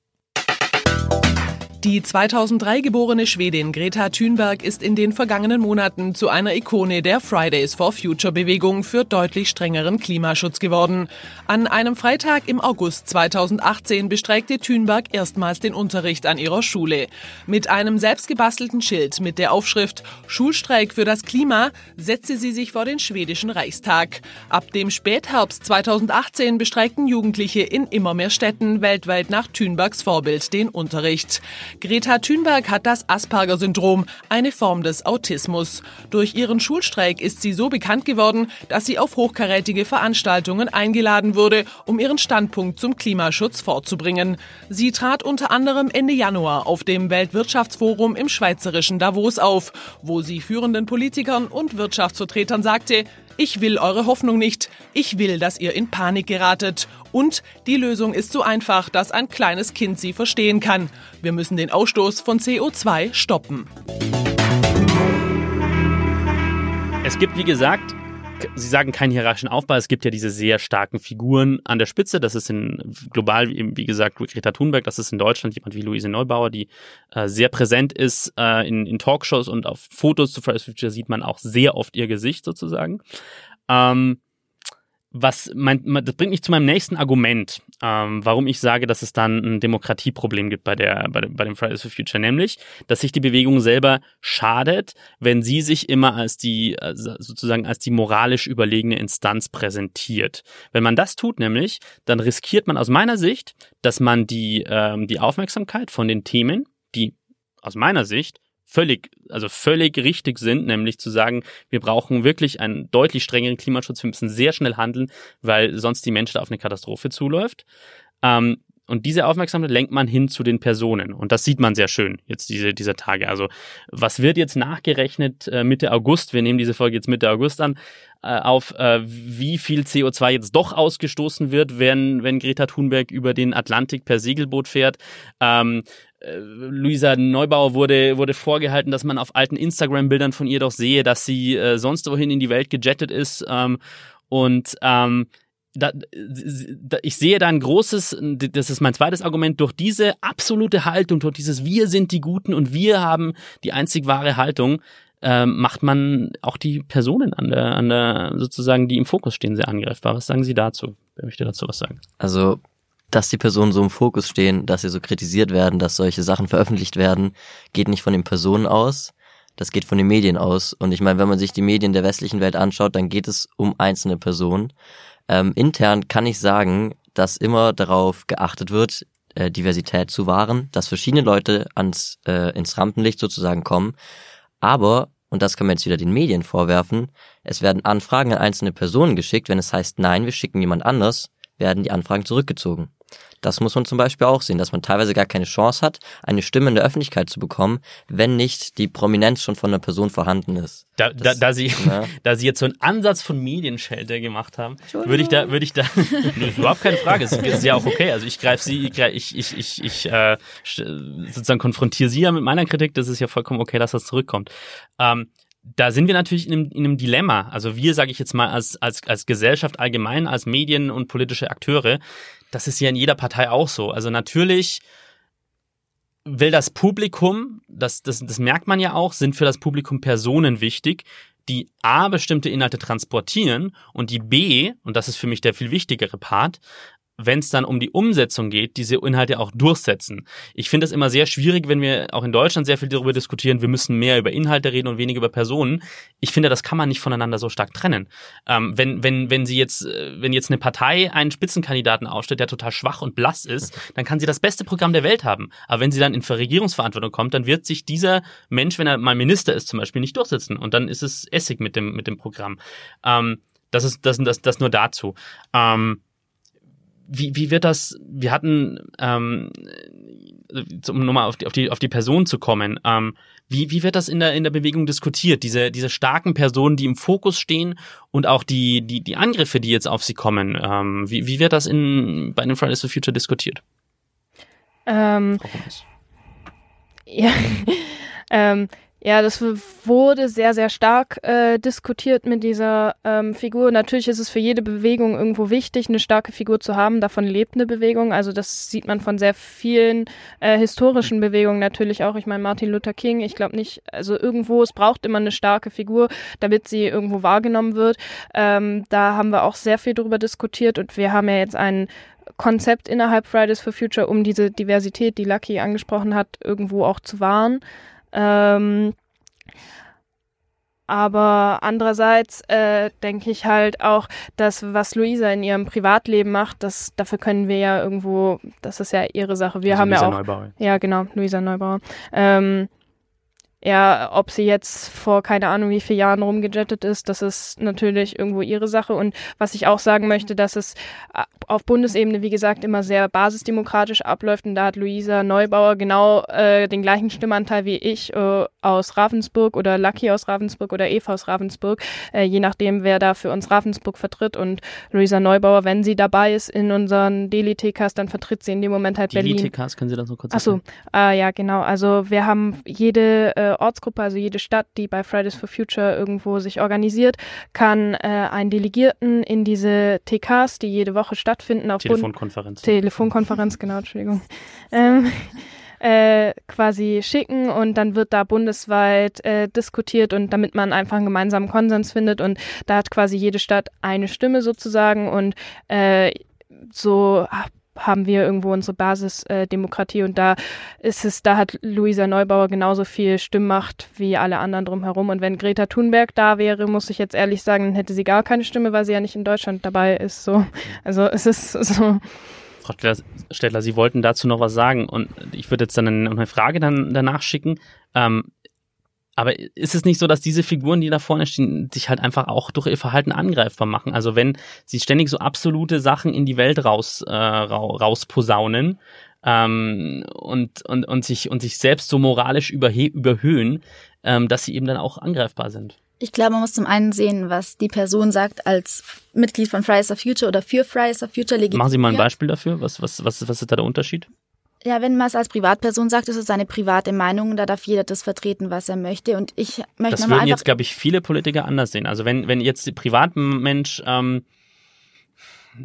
Die 2003 geborene Schwedin Greta Thunberg ist in den vergangenen Monaten zu einer Ikone der Fridays for Future Bewegung für deutlich strengeren Klimaschutz geworden. An einem Freitag im August 2018 bestreikte Thunberg erstmals den Unterricht an ihrer Schule. Mit einem selbstgebastelten Schild mit der Aufschrift Schulstreik für das Klima setzte sie sich vor den schwedischen Reichstag. Ab dem Spätherbst 2018 bestreikten Jugendliche in immer mehr Städten weltweit nach Thunbergs Vorbild den Unterricht. Greta Thunberg hat das Asperger-Syndrom, eine Form des Autismus. Durch ihren Schulstreik ist sie so bekannt geworden, dass sie auf hochkarätige Veranstaltungen eingeladen wurde, um ihren Standpunkt zum Klimaschutz vorzubringen. Sie trat unter anderem Ende Januar auf dem Weltwirtschaftsforum im schweizerischen Davos auf, wo sie führenden Politikern und Wirtschaftsvertretern sagte, ich will eure Hoffnung nicht. Ich will, dass ihr in Panik geratet. Und die Lösung ist so einfach, dass ein kleines Kind sie verstehen kann. Wir müssen den Ausstoß von CO2 stoppen.
Es gibt, wie gesagt, Sie sagen keinen hierarchischen Aufbau. Es gibt ja diese sehr starken Figuren an der Spitze. Das ist in global, wie gesagt, Greta Thunberg. Das ist in Deutschland jemand wie Luise Neubauer, die äh, sehr präsent ist äh, in, in Talkshows und auf Fotos zu Fridays for Future sieht man auch sehr oft ihr Gesicht sozusagen. Ähm, was mein, das bringt mich zu meinem nächsten Argument, ähm, warum ich sage, dass es dann ein Demokratieproblem gibt bei der, bei, bei dem Fridays for Future, nämlich, dass sich die Bewegung selber schadet, wenn sie sich immer als die sozusagen als die moralisch überlegene Instanz präsentiert. Wenn man das tut, nämlich, dann riskiert man aus meiner Sicht, dass man die ähm, die Aufmerksamkeit von den Themen, die aus meiner Sicht völlig, also völlig richtig sind, nämlich zu sagen, wir brauchen wirklich einen deutlich strengeren Klimaschutz, wir müssen sehr schnell handeln, weil sonst die Menschheit auf eine Katastrophe zuläuft. Ähm, und diese Aufmerksamkeit lenkt man hin zu den Personen. Und das sieht man sehr schön jetzt diese, dieser Tage. Also was wird jetzt nachgerechnet äh, Mitte August? Wir nehmen diese Folge jetzt Mitte August an, äh, auf äh, wie viel CO2 jetzt doch ausgestoßen wird, wenn, wenn Greta Thunberg über den Atlantik per Segelboot fährt. Ähm, äh, Luisa Neubauer wurde, wurde vorgehalten, dass man auf alten Instagram-Bildern von ihr doch sehe, dass sie äh, sonst wohin in die Welt gejettet ist. Ähm, und ähm, da, da, ich sehe da ein großes, das ist mein zweites Argument, durch diese absolute Haltung, durch dieses Wir sind die Guten und wir haben die einzig wahre Haltung, äh, macht man auch die Personen an der, an der, sozusagen, die im Fokus stehen, sehr angreifbar. Was sagen Sie dazu? Wer möchte dazu was sagen?
Also, dass die Personen so im Fokus stehen, dass sie so kritisiert werden, dass solche Sachen veröffentlicht werden, geht nicht von den Personen aus, das geht von den Medien aus. Und ich meine, wenn man sich die Medien der westlichen Welt anschaut, dann geht es um einzelne Personen. Ähm, intern kann ich sagen, dass immer darauf geachtet wird, äh, Diversität zu wahren, dass verschiedene Leute ans, äh, ins Rampenlicht sozusagen kommen. Aber, und das kann man jetzt wieder den Medien vorwerfen, es werden Anfragen an einzelne Personen geschickt. Wenn es heißt, nein, wir schicken jemand anders, werden die Anfragen zurückgezogen. Das muss man zum Beispiel auch sehen, dass man teilweise gar keine Chance hat, eine Stimme in der Öffentlichkeit zu bekommen, wenn nicht die Prominenz schon von der Person vorhanden ist.
Da, da, da, Sie,
Ja.
da Sie jetzt so einen Ansatz von Medienschelte gemacht haben, würde ich da, würde ich da, nee, ist überhaupt keine Frage, ist, ist ja auch okay. Also ich greife Sie, ich, ich, ich, ich, äh, sozusagen konfrontiere Sie ja mit meiner Kritik, das ist ja vollkommen okay, dass das zurückkommt. Ähm, da sind wir natürlich in einem, in einem Dilemma. Also wir, sage ich jetzt mal, als, als, als Gesellschaft allgemein, als Medien und politische Akteure, das ist ja in jeder Partei auch so. Also natürlich will das Publikum, das, das, das merkt man ja auch, sind für das Publikum Personen wichtig, die A, bestimmte Inhalte transportieren und die B, und das ist für mich der viel wichtigere Part, wenn es dann um die Umsetzung geht, diese Inhalte auch durchsetzen. Ich finde es immer sehr schwierig, wenn wir auch in Deutschland sehr viel darüber diskutieren, wir müssen mehr über Inhalte reden und weniger über Personen. Ich finde, das kann man nicht voneinander so stark trennen. Ähm, wenn, wenn, wenn sie jetzt, äh, wenn jetzt eine Partei einen Spitzenkandidaten aufstellt, der total schwach und blass ist, dann kann sie das beste Programm der Welt haben. Aber wenn sie dann in Regierungsverantwortung kommt, dann wird sich dieser Mensch, wenn er mal Minister ist zum Beispiel, nicht durchsetzen. Und dann ist es Essig mit dem, mit dem Programm. Ähm, das ist das, das, das nur dazu. Ähm, wie, wie wird das, wir hatten, ähm, um nochmal auf die, auf, die, auf die Person zu kommen, ähm, wie, wie wird das in der, in der Bewegung diskutiert? Diese, diese starken Personen, die im Fokus stehen und auch die, die, die Angriffe, die jetzt auf sie kommen, ähm, wie, wie wird das in, bei den Fridays for Future diskutiert?
Ähm? Ja, ähm, ja, das wurde sehr, sehr stark äh, diskutiert mit dieser ähm, Figur. Natürlich ist es für jede Bewegung irgendwo wichtig, eine starke Figur zu haben. Davon lebt eine Bewegung. Also das sieht man von sehr vielen äh, historischen Bewegungen natürlich auch. Ich meine, Martin Luther King, ich glaube nicht, also irgendwo, es braucht immer eine starke Figur, damit sie irgendwo wahrgenommen wird. Ähm, da haben wir auch sehr viel drüber diskutiert und wir haben ja jetzt ein Konzept innerhalb Fridays for Future, um diese Diversität, die Lucky angesprochen hat, irgendwo auch zu wahren. Ähm, aber andererseits äh, denke ich halt auch, dass was Luisa in ihrem Privatleben macht, das dafür können wir ja irgendwo, das ist ja ihre Sache. Wir
Also
haben ja
Lisa
auch
Neubauer.
ja, genau, Luisa Neubauer. Ähm, ja, ob sie jetzt vor keine Ahnung wie vielen Jahren rumgejettet ist, das ist natürlich irgendwo ihre Sache. Und was ich auch sagen möchte, dass es äh, auf Bundesebene, wie gesagt, immer sehr basisdemokratisch abläuft. Und da hat Luisa Neubauer genau äh, den gleichen Stimmanteil wie ich äh, aus Ravensburg oder Lucky aus Ravensburg oder Eva aus Ravensburg, äh, je nachdem, wer da für uns Ravensburg vertritt. Und Luisa Neubauer, wenn sie dabei ist in unseren Daily-TKs, dann vertritt sie in dem Moment halt Berlin.
LTKs, können Sie das noch kurz
Ach so,
erklären?
äh, ja, genau. Also wir haben jede Ortsgruppe, also jede Stadt, die bei Fridays for Future irgendwo sich organisiert, kann äh, einen Delegierten in diese TKs, die jede Woche stattfinden, auf Bund
Telefonkonferenz.
Telefonkonferenz, genau, Entschuldigung, ähm, äh, quasi schicken und dann wird da bundesweit äh, diskutiert und damit man einfach einen gemeinsamen Konsens findet und da hat quasi jede Stadt eine Stimme sozusagen und äh, so ha- haben wir irgendwo unsere Basisdemokratie äh, und da ist es, da hat Luisa Neubauer genauso viel Stimmmacht wie alle anderen drumherum und wenn Greta Thunberg da wäre, muss ich jetzt ehrlich sagen, dann hätte sie gar keine Stimme, weil sie ja nicht in Deutschland dabei ist, so. Also es ist so,
Frau Stettler, Sie wollten dazu noch was sagen und ich würde jetzt dann eine Frage dann danach schicken. Ähm, aber ist es nicht so, dass diese Figuren, die da vorne stehen, sich halt einfach auch durch ihr Verhalten angreifbar machen? Also wenn sie ständig so absolute Sachen in die Welt raus, äh, rau- rausposaunen ähm, und, und, und, sich, und sich selbst so moralisch überhöhen, ähm, dass sie eben dann auch angreifbar sind.
Ich glaube, man muss zum einen sehen, was die Person sagt als Mitglied von Fridays for Future oder für Fridays for Future.
Machen Sie mal ein Beispiel dafür. Was, was, was, was ist da der Unterschied?
Ja, wenn man es als Privatperson sagt, ist es seine private Meinung, da darf jeder das vertreten, was er möchte. Und ich möchte
Das würden jetzt, glaube ich, viele Politiker anders sehen. Also wenn, wenn jetzt Privatmensch, ähm,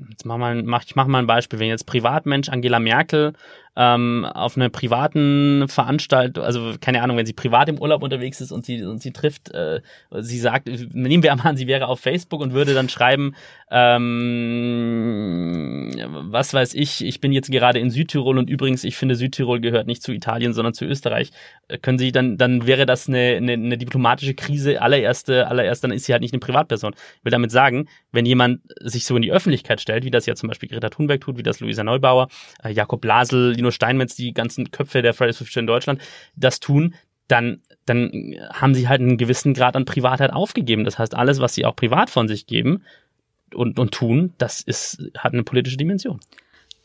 jetzt mach mal, mach, ich mach mal ein Beispiel, wenn jetzt Privatmensch Angela Merkel ähm, auf einer privaten Veranstaltung, also keine Ahnung, wenn sie privat im Urlaub unterwegs ist und sie und sie trifft, äh, sie sagt, nehmen wir an, sie wäre auf Facebook und würde dann schreiben, ähm, was weiß ich, ich bin jetzt gerade in Südtirol und übrigens, ich finde Südtirol gehört nicht zu Italien, sondern zu Österreich. Äh, Können Sie dann, dann wäre das eine, eine, eine diplomatische Krise allererste, allererst, dann ist sie halt nicht eine Privatperson. Ich will damit sagen, wenn jemand sich so in die Öffentlichkeit stellt, wie das ja zum Beispiel Greta Thunberg tut, wie das Luisa Neubauer, äh, Jakob Blasel, Lino Steinmetz, die ganzen Köpfe der Fridays for Future in Deutschland, das tun, dann, dann haben sie halt einen gewissen Grad an Privatheit aufgegeben. Das heißt, alles, was sie auch privat von sich geben und, und tun, das ist, hat eine politische Dimension.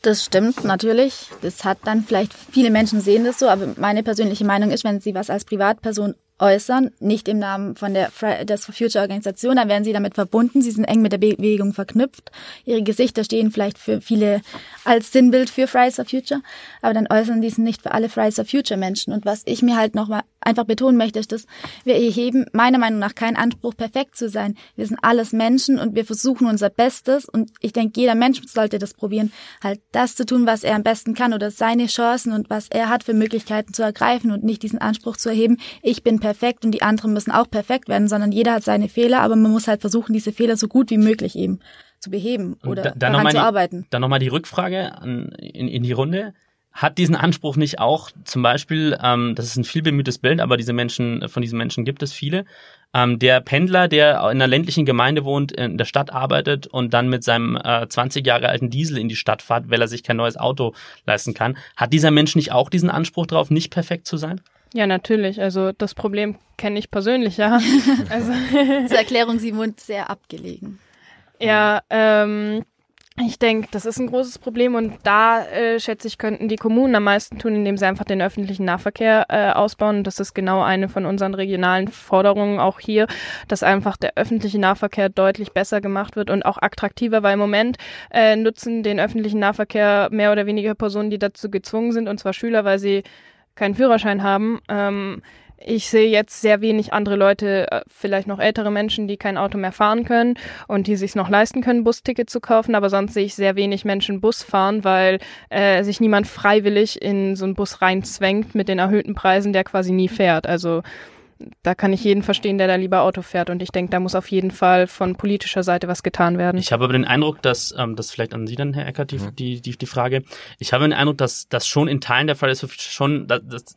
Das stimmt natürlich. Das hat dann vielleicht, viele Menschen sehen das so, aber meine persönliche Meinung ist, wenn sie was als Privatperson äußern, nicht im Namen von der Fridays for Future Organisation, dann werden sie damit verbunden, sie sind eng mit der Bewegung verknüpft. Ihre Gesichter stehen vielleicht für viele als Sinnbild für Fridays for Future, aber dann äußern sie es nicht für alle Fridays for Future Menschen. Und was ich mir halt nochmal einfach betonen möchte, ist, dass wir erheben meiner Meinung nach keinen Anspruch, perfekt zu sein. Wir sind alles Menschen und wir versuchen unser Bestes und ich denke, jeder Mensch sollte das probieren, halt das zu tun, was er am besten kann oder seine Chancen und was er hat für Möglichkeiten zu ergreifen und nicht diesen Anspruch zu erheben, ich bin perfekt und die anderen müssen auch perfekt werden, sondern jeder hat seine Fehler, aber man muss halt versuchen, diese Fehler so gut wie möglich eben zu beheben oder da, daran zu
die,
arbeiten.
Dann nochmal die Rückfrage an, in, in die Runde hat diesen Anspruch nicht auch zum Beispiel, ähm, das ist ein viel bemühtes Bild, aber diese Menschen, von diesen Menschen gibt es viele, ähm, der Pendler, der in einer ländlichen Gemeinde wohnt, in der Stadt arbeitet und dann mit seinem äh, 20 Jahre alten Diesel in die Stadt fährt, weil er sich kein neues Auto leisten kann, hat dieser Mensch nicht auch diesen Anspruch darauf, nicht perfekt zu sein?
Ja, natürlich. Also das Problem kenne ich persönlich, ja.
also Zur Erklärung, sie wohnt sehr abgelegen.
Ja, ähm, ich denke, das ist ein großes Problem und da äh, schätze ich, könnten die Kommunen am meisten tun, indem sie einfach den öffentlichen Nahverkehr äh, ausbauen. Und das ist genau eine von unseren regionalen Forderungen auch hier, dass einfach der öffentliche Nahverkehr deutlich besser gemacht wird und auch attraktiver, weil im Moment äh, nutzen den öffentlichen Nahverkehr mehr oder weniger Personen, die dazu gezwungen sind, und zwar Schüler, weil sie keinen Führerschein haben. Ähm, ich sehe jetzt sehr wenig andere Leute, äh, vielleicht noch ältere Menschen, die kein Auto mehr fahren können und die sich noch leisten können, Busticket zu kaufen. Aber sonst sehe ich sehr wenig Menschen Bus fahren, weil äh, sich niemand freiwillig in so einen Bus reinzwängt mit den erhöhten Preisen, der quasi nie fährt. Also da kann ich jeden verstehen, der da lieber Auto fährt. Und ich denke, da muss auf jeden Fall von politischer Seite was getan werden.
Ich habe aber den Eindruck, dass, ähm, das vielleicht an Sie dann, Herr Eckert, die, die, die, die Frage, ich habe den Eindruck, dass das schon in Teilen der Fall ist, schon, dass, dass,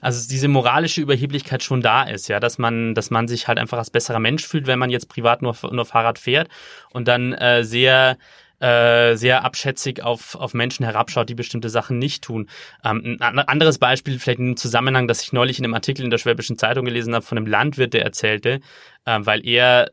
also diese moralische Überheblichkeit schon da ist, ja, dass man, dass man sich halt einfach als besserer Mensch fühlt, wenn man jetzt privat nur, nur Fahrrad fährt und dann äh, sehr äh, sehr abschätzig auf, auf Menschen herabschaut, die bestimmte Sachen nicht tun. Ähm, ein anderes Beispiel, vielleicht im Zusammenhang, das ich neulich in einem Artikel in der Schwäbischen Zeitung gelesen habe, von einem Landwirt, der erzählte, äh, weil er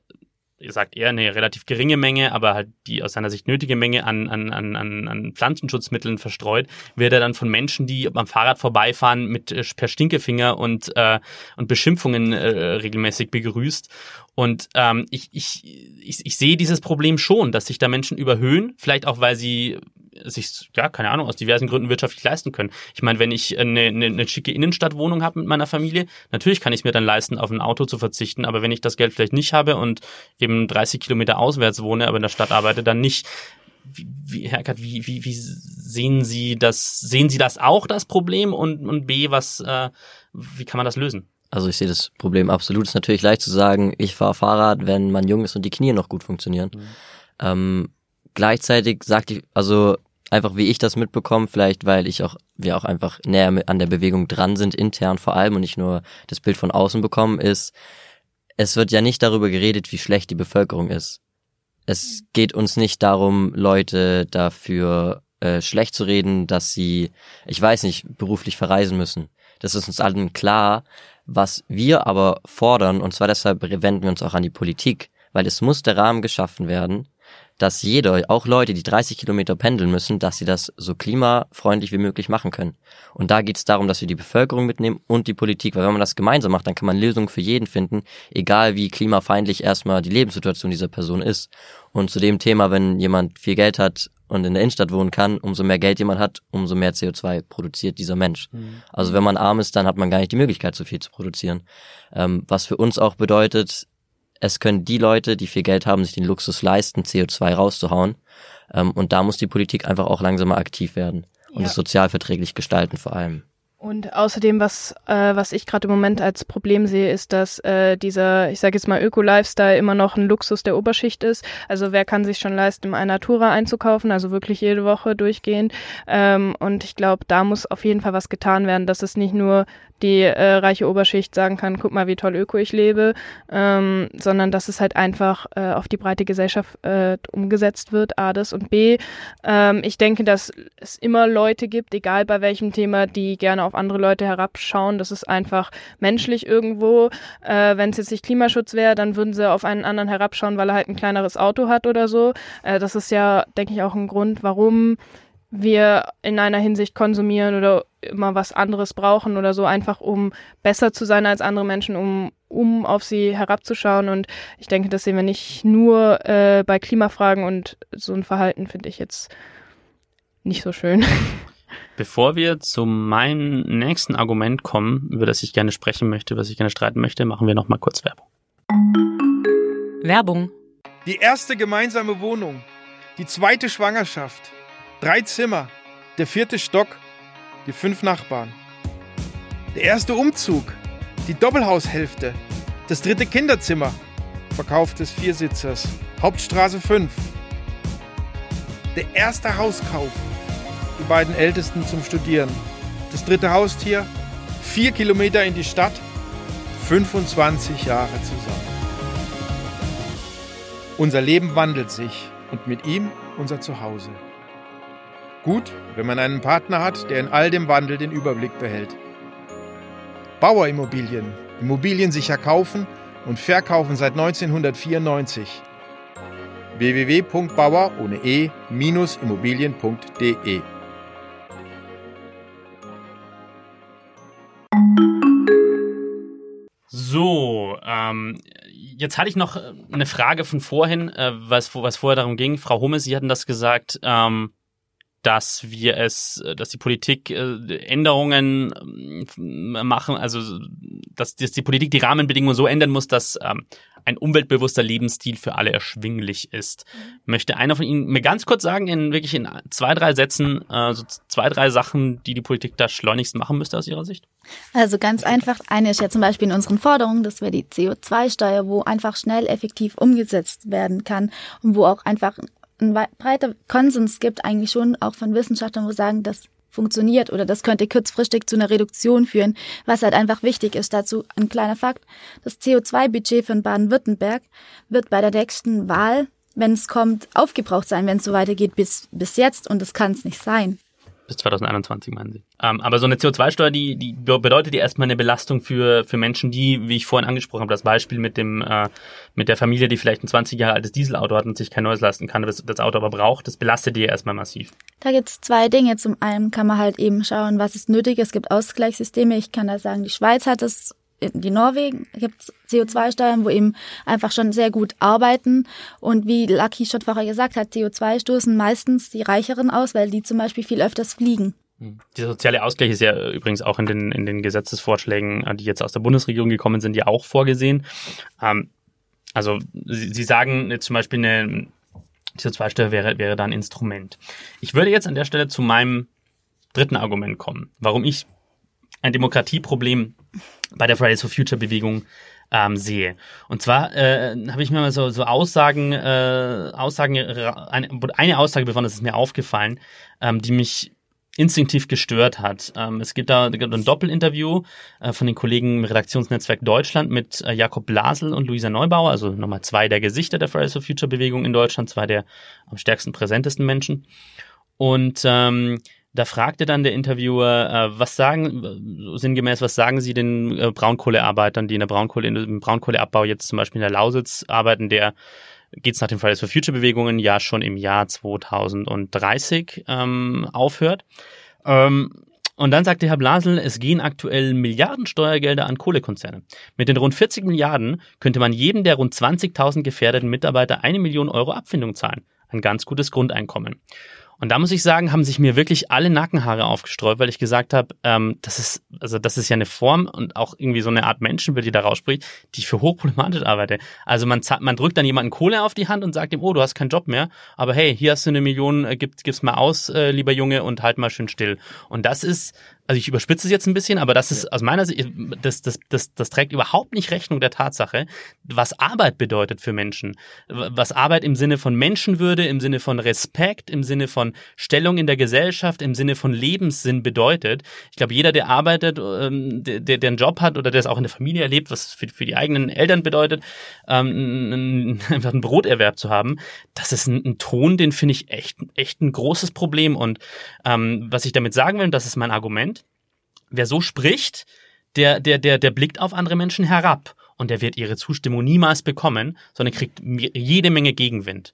sagt er, eine relativ geringe Menge, aber halt die aus seiner Sicht nötige Menge an, an, an, an Pflanzenschutzmitteln verstreut, wird er dann von Menschen, die am Fahrrad vorbeifahren, mit äh, per Stinkefinger und, äh, und Beschimpfungen äh, regelmäßig begrüßt. Und ähm, ich, ich, ich, ich sehe dieses Problem schon, dass sich da Menschen überhöhen, vielleicht auch, weil sie sich, ja, keine Ahnung, aus diversen Gründen wirtschaftlich leisten können. Ich meine, wenn ich eine, eine, eine schicke Innenstadtwohnung habe mit meiner Familie, natürlich kann ich mir dann leisten, auf ein Auto zu verzichten, aber wenn ich das Geld vielleicht nicht habe und eben 30 Kilometer auswärts wohne, aber in der Stadt arbeite, dann nicht. Wie, wie, Herr Eckert, wie, wie, wie sehen Sie das, sehen Sie das auch, das Problem? Und, und B, was, äh, wie kann man das lösen?
Also ich sehe das Problem absolut. Es ist natürlich leicht zu sagen, ich fahre Fahrrad, wenn man jung ist und die Knie noch gut funktionieren. Mhm. Ähm, gleichzeitig sagt die, also einfach wie ich das mitbekomme, vielleicht weil ich auch, wir auch einfach näher an der Bewegung dran sind, intern vor allem und nicht nur das Bild von außen bekommen, ist, es wird ja nicht darüber geredet, wie schlecht die Bevölkerung ist. Es geht uns nicht darum, Leute dafür äh, schlecht zu reden, dass sie, ich weiß nicht, beruflich verreisen müssen. Das ist uns allen klar. Was wir aber fordern, und zwar deshalb wenden wir uns auch an die Politik, weil es muss der Rahmen geschaffen werden, dass jeder, auch Leute, die 30 Kilometer pendeln müssen, dass sie das so klimafreundlich wie möglich machen können. Und da geht es darum, dass wir die Bevölkerung mitnehmen und die Politik, weil wenn man das gemeinsam macht, dann kann man Lösungen für jeden finden, egal wie klimafeindlich erstmal die Lebenssituation dieser Person ist. Und zu dem Thema, wenn jemand viel Geld hat und in der Innenstadt wohnen kann, umso mehr Geld jemand hat, umso mehr CO2 produziert dieser Mensch. Mhm. Also wenn man arm ist, dann hat man gar nicht die Möglichkeit, so viel zu produzieren. Ähm, was für uns auch bedeutet, es können die Leute, die viel Geld haben, sich den Luxus leisten, CO2 rauszuhauen. Ähm, und da muss die Politik einfach auch langsamer aktiv werden und es sozial verträglich gestalten vor allem.
Und außerdem, was, äh, was ich gerade im Moment als Problem sehe, ist, dass äh, dieser, ich sage jetzt mal, Öko-Lifestyle immer noch ein Luxus der Oberschicht ist. Also wer kann sich schon leisten, eine Natura einzukaufen, also wirklich jede Woche durchgehend. Ähm, und ich glaube, da muss auf jeden Fall was getan werden, dass es nicht nur die äh, reiche Oberschicht sagen kann, guck mal, wie toll öko ich lebe, ähm, sondern dass es halt einfach äh, auf die breite Gesellschaft äh, umgesetzt wird, A, das und B, ähm, ich denke, dass es immer Leute gibt, egal bei welchem Thema, die gerne auf andere Leute herabschauen. Das ist einfach menschlich irgendwo. Äh, Wenn es jetzt nicht Klimaschutz wäre, dann würden sie auf einen anderen herabschauen, weil er halt ein kleineres Auto hat oder so. Äh, das ist ja, denke ich, auch ein Grund, warum wir in einer Hinsicht konsumieren oder immer was anderes brauchen oder so, einfach um besser zu sein als andere Menschen, um, um auf sie herabzuschauen. Und ich denke, das sehen wir nicht nur äh, bei Klimafragen und so ein Verhalten finde ich jetzt nicht so schön.
Bevor wir zu meinem nächsten Argument kommen, über das ich gerne sprechen möchte, was ich gerne streiten möchte, machen wir noch mal kurz Werbung.
Werbung.
Die erste gemeinsame Wohnung, die zweite Schwangerschaft, drei Zimmer, der vierte Stock, die fünf Nachbarn. Der erste Umzug, die Doppelhaushälfte, das dritte Kinderzimmer, Verkauf des Viersitzers, Hauptstraße 5. Der erste Hauskauf, die beiden Ältesten zum Studieren. Das dritte Haustier, vier Kilometer in die Stadt, 25 Jahre zusammen. Unser Leben wandelt sich und mit ihm unser Zuhause. Gut, wenn man einen Partner hat, der in all dem Wandel den Überblick behält. Bauerimmobilien. Immobilien sicher kaufen und verkaufen seit 1994. www.bauer ohne e-immobilien.de
So, ähm, jetzt hatte ich noch äh, eine Frage von vorhin, äh, was, was vorher darum ging. Frau Humme, Sie hatten das gesagt, ähm, dass wir es, äh, dass die Politik äh, Änderungen äh, machen, also dass, dass die Politik die Rahmenbedingungen so ändern muss, dass ähm, ein umweltbewusster Lebensstil für alle erschwinglich ist. Möchte einer von Ihnen mir ganz kurz sagen, in wirklich in zwei, drei Sätzen, äh, so zwei, drei Sachen, die die Politik da schleunigst machen müsste aus Ihrer Sicht?
Also ganz einfach, eine ist ja zum Beispiel in unseren Forderungen, das wäre die CO2-Steuer, wo einfach schnell effektiv umgesetzt werden kann und wo auch einfach ein breiter Konsens gibt, eigentlich schon auch von Wissenschaftlern, wo sagen, das funktioniert oder das könnte kurzfristig zu einer Reduktion führen, was halt einfach wichtig ist. Dazu ein kleiner Fakt. Das CO2-Budget von Baden-Württemberg wird bei der nächsten Wahl, wenn es kommt, aufgebraucht sein, wenn es so weitergeht bis, bis jetzt und das kann es nicht sein
bis 2021 meinen Sie. Ähm, aber so eine CO2-Steuer, die, die bedeutet ja erstmal eine Belastung für, für Menschen, die, wie ich vorhin angesprochen habe, das Beispiel mit dem, äh, mit der Familie, die vielleicht ein 20 Jahre altes Dieselauto hat und sich kein neues leisten kann, das, das Auto aber braucht, das belastet die ja erstmal massiv.
Da gibt's zwei Dinge. Zum einen kann man halt eben schauen, was ist nötig. Es gibt Ausgleichssysteme. Ich kann da sagen, die Schweiz hat es die Norwegen gibt es CO2-Steuern, wo eben einfach schon sehr gut arbeiten. Und wie Lucky Schott vorher gesagt hat, CO2 stoßen meistens die Reicheren aus, weil die zum Beispiel viel öfters fliegen.
Hm. Der soziale Ausgleich ist ja übrigens auch in den, in den Gesetzesvorschlägen, äh, die jetzt aus der Bundesregierung gekommen sind, ja auch vorgesehen. Ähm, also Sie, Sie sagen zum Beispiel, eine CO2-Steuer wäre, wäre da ein Instrument. Ich würde jetzt an der Stelle zu meinem dritten Argument kommen, warum ich ein Demokratieproblem bei der Fridays for Future Bewegung ähm, sehe. Und zwar äh, habe ich mir mal so, so Aussagen, äh, Aussagen, eine, eine Aussage besonders ist mir aufgefallen, ähm, die mich instinktiv gestört hat. Ähm, es gibt da ein Doppelinterview äh, von den Kollegen im Redaktionsnetzwerk Deutschland mit äh, Jakob Blasel und Luisa Neubauer, also nochmal zwei der Gesichter der Fridays for Future Bewegung in Deutschland, zwei der am stärksten präsentesten Menschen. Und ähm, da fragte dann der Interviewer, äh, was sagen, sinngemäß, was sagen Sie den äh, Braunkohlearbeitern, die in der Braunkohle, im Braunkohleabbau jetzt zum Beispiel in der Lausitz arbeiten, der geht's nach den Fridays for Future Bewegungen ja schon im Jahr 2030 ähm, aufhört. Ähm, und dann sagte Herr Blasel, es gehen aktuell Milliarden Steuergelder an Kohlekonzerne. Mit den rund 40 Milliarden könnte man jedem der rund 20.000 gefährdeten Mitarbeiter eine Million Euro Abfindung zahlen. Ein ganz gutes Grundeinkommen. Und da muss ich sagen, haben sich mir wirklich alle Nackenhaare aufgestreut, weil ich gesagt habe, ähm, das ist, also das ist ja eine Form und auch irgendwie so eine Art Menschenbild, die da rausspricht, die ich für hochproblematisch arbeite. Also man, man drückt dann jemanden Kohle auf die Hand und sagt ihm, oh, du hast keinen Job mehr, aber hey, hier hast du eine Million, äh, gib, gib's mal aus, äh, lieber Junge, und halt mal schön still. Und das ist, also ich überspitze es jetzt ein bisschen, aber das ist aus meiner Sicht, das, das, das, das trägt überhaupt nicht Rechnung der Tatsache, was Arbeit bedeutet für Menschen. Was Arbeit im Sinne von Menschenwürde, im Sinne von Respekt, im Sinne von Stellung in der Gesellschaft, im Sinne von Lebenssinn bedeutet. Ich glaube, jeder, der arbeitet, ähm, der, der einen Job hat oder der es auch in der Familie erlebt, was für, für die eigenen Eltern bedeutet, ähm, einfach einen Broterwerb zu haben, das ist ein, ein Ton, den finde ich echt, echt ein großes Problem. Und ähm, was ich damit sagen will, das ist mein Argument, wer so spricht, der, der, der, der blickt auf andere Menschen herab und der wird ihre Zustimmung niemals bekommen, sondern kriegt jede Menge Gegenwind.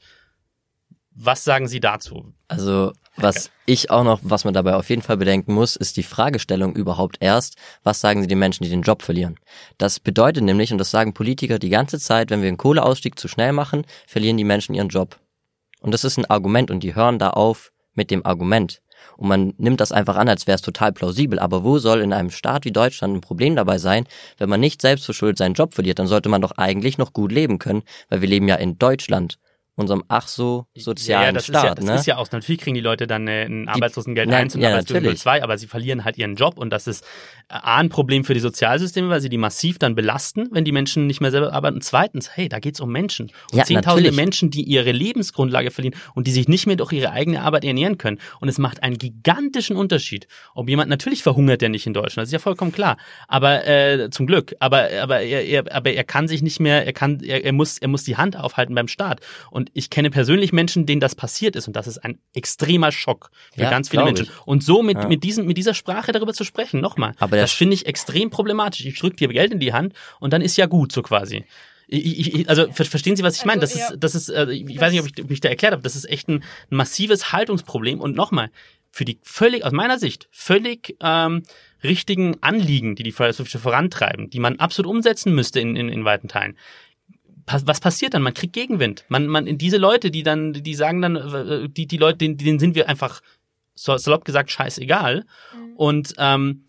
Was sagen Sie dazu?
Also was ich auch noch, was man dabei auf jeden Fall bedenken muss, ist die Fragestellung überhaupt erst, was sagen sie den Menschen, die den Job verlieren? Das bedeutet nämlich, und das sagen Politiker die ganze Zeit, wenn wir einen Kohleausstieg zu schnell machen, verlieren die Menschen ihren Job. Und das ist ein Argument und die hören da auf mit dem Argument. Und man nimmt das einfach an, als wäre es total plausibel. Aber wo soll in einem Staat wie Deutschland ein Problem dabei sein, wenn man nicht selbst verschuldet seinen Job verliert, dann sollte man doch eigentlich noch gut leben können, weil wir leben ja in Deutschland unserem ach so sozialen
ja, ja, das
Staat.
Ist ja, das
ne?
ist ja auch, natürlich kriegen die Leute dann äh, ein
Die-
Arbeitslosengeld
Nein,
1 und
ja,
Arbeitslosengeld
natürlich.
2, aber sie verlieren halt ihren Job und das ist A, ein Problem für die Sozialsysteme, weil sie die massiv dann belasten, wenn die Menschen nicht mehr selber arbeiten. Und zweitens, hey, da geht's um Menschen. Um
Ja,
zehntausende. Menschen, die ihre Lebensgrundlage verlieren und die sich nicht mehr durch ihre eigene Arbeit ernähren können. Und es macht einen gigantischen Unterschied, ob jemand, natürlich verhungert der nicht in Deutschland, das ist ja vollkommen klar. Aber äh, zum Glück, aber, aber, er, er, aber er kann sich nicht mehr, er kann, er, er, muss, er muss die Hand aufhalten beim Staat. Und ich kenne persönlich Menschen, denen das passiert ist. Und das ist ein extremer Schock für
Ja,
ganz viele Menschen.
ich.
Und so mit,
Ja.
mit, diesem, mit dieser Sprache darüber zu sprechen, nochmal,
Aber der
das finde ich extrem problematisch. Ich drücke dir Geld in die Hand und dann ist ja gut, so quasi. Ich, ich, also ver- verstehen Sie, was ich meine? Das
Also, ja.
ist, das ist, äh, ich weiß nicht, ob ich mich da erklärt habe. Das ist echt ein, massives Haltungsproblem. Und nochmal, für die völlig, aus meiner Sicht, völlig ähm, richtigen Anliegen, die die Future vorantreiben, die man absolut umsetzen müsste in, in, in weiten Teilen. Pa- Was passiert dann? Man kriegt Gegenwind. Man, man, diese Leute, die dann, die sagen dann, die, die Leute, denen, denen sind wir einfach salopp gesagt scheißegal. Und ähm,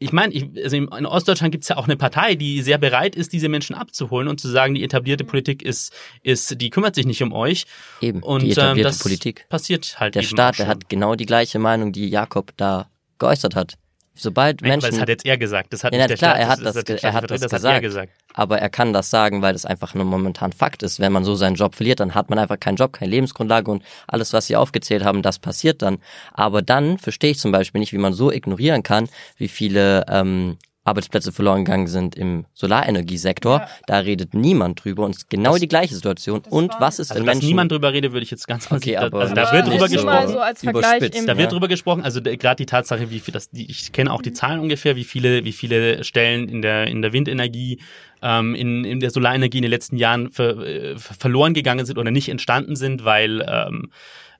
ich meine, ich, also in Ostdeutschland gibt es ja auch eine Partei, die sehr bereit ist, diese Menschen abzuholen und zu sagen, die etablierte Politik ist, ist, die kümmert sich nicht um euch.
Eben,
Und
die etablierte
ähm, das
Politik.
passiert halt
Der Staat, der hat genau die gleiche Meinung, die Jakob da geäußert hat. Sobald
Nein, aber
Menschen
das hat jetzt er gesagt. Das hat
Ja,
nicht der
klar,
Staat,
er hat
das,
das ge- er hat das
das hat er
gesagt.
gesagt.
aber er kann das sagen, weil das einfach nur momentan Fakt ist. Wenn man so seinen Job verliert, dann hat man einfach keinen Job, keine Lebensgrundlage und alles, was sie aufgezählt haben, das passiert dann. Aber dann verstehe ich zum Beispiel nicht, wie man so ignorieren kann, wie viele ähm, Arbeitsplätze verloren gegangen sind im Solarenergiesektor. Da redet niemand drüber und es ist genau
Das-
die gleiche Situation. Und was ist
Also,
denn
dass
Menschen?
niemand drüber redet, würde ich jetzt ganz
Okay, aber-
also, da
Aber
wird drüber
mal
gesprochen.
so als Vergleich
Da wird
Ja.
drüber gesprochen, also gerade die Tatsache, wie viel das, die, ich kenne auch die Zahlen ungefähr, wie viele, wie viele Stellen in der in der Windenergie, ähm, in, in der Solarenergie in den letzten Jahren ver, äh, verloren gegangen sind oder nicht entstanden sind, weil ähm,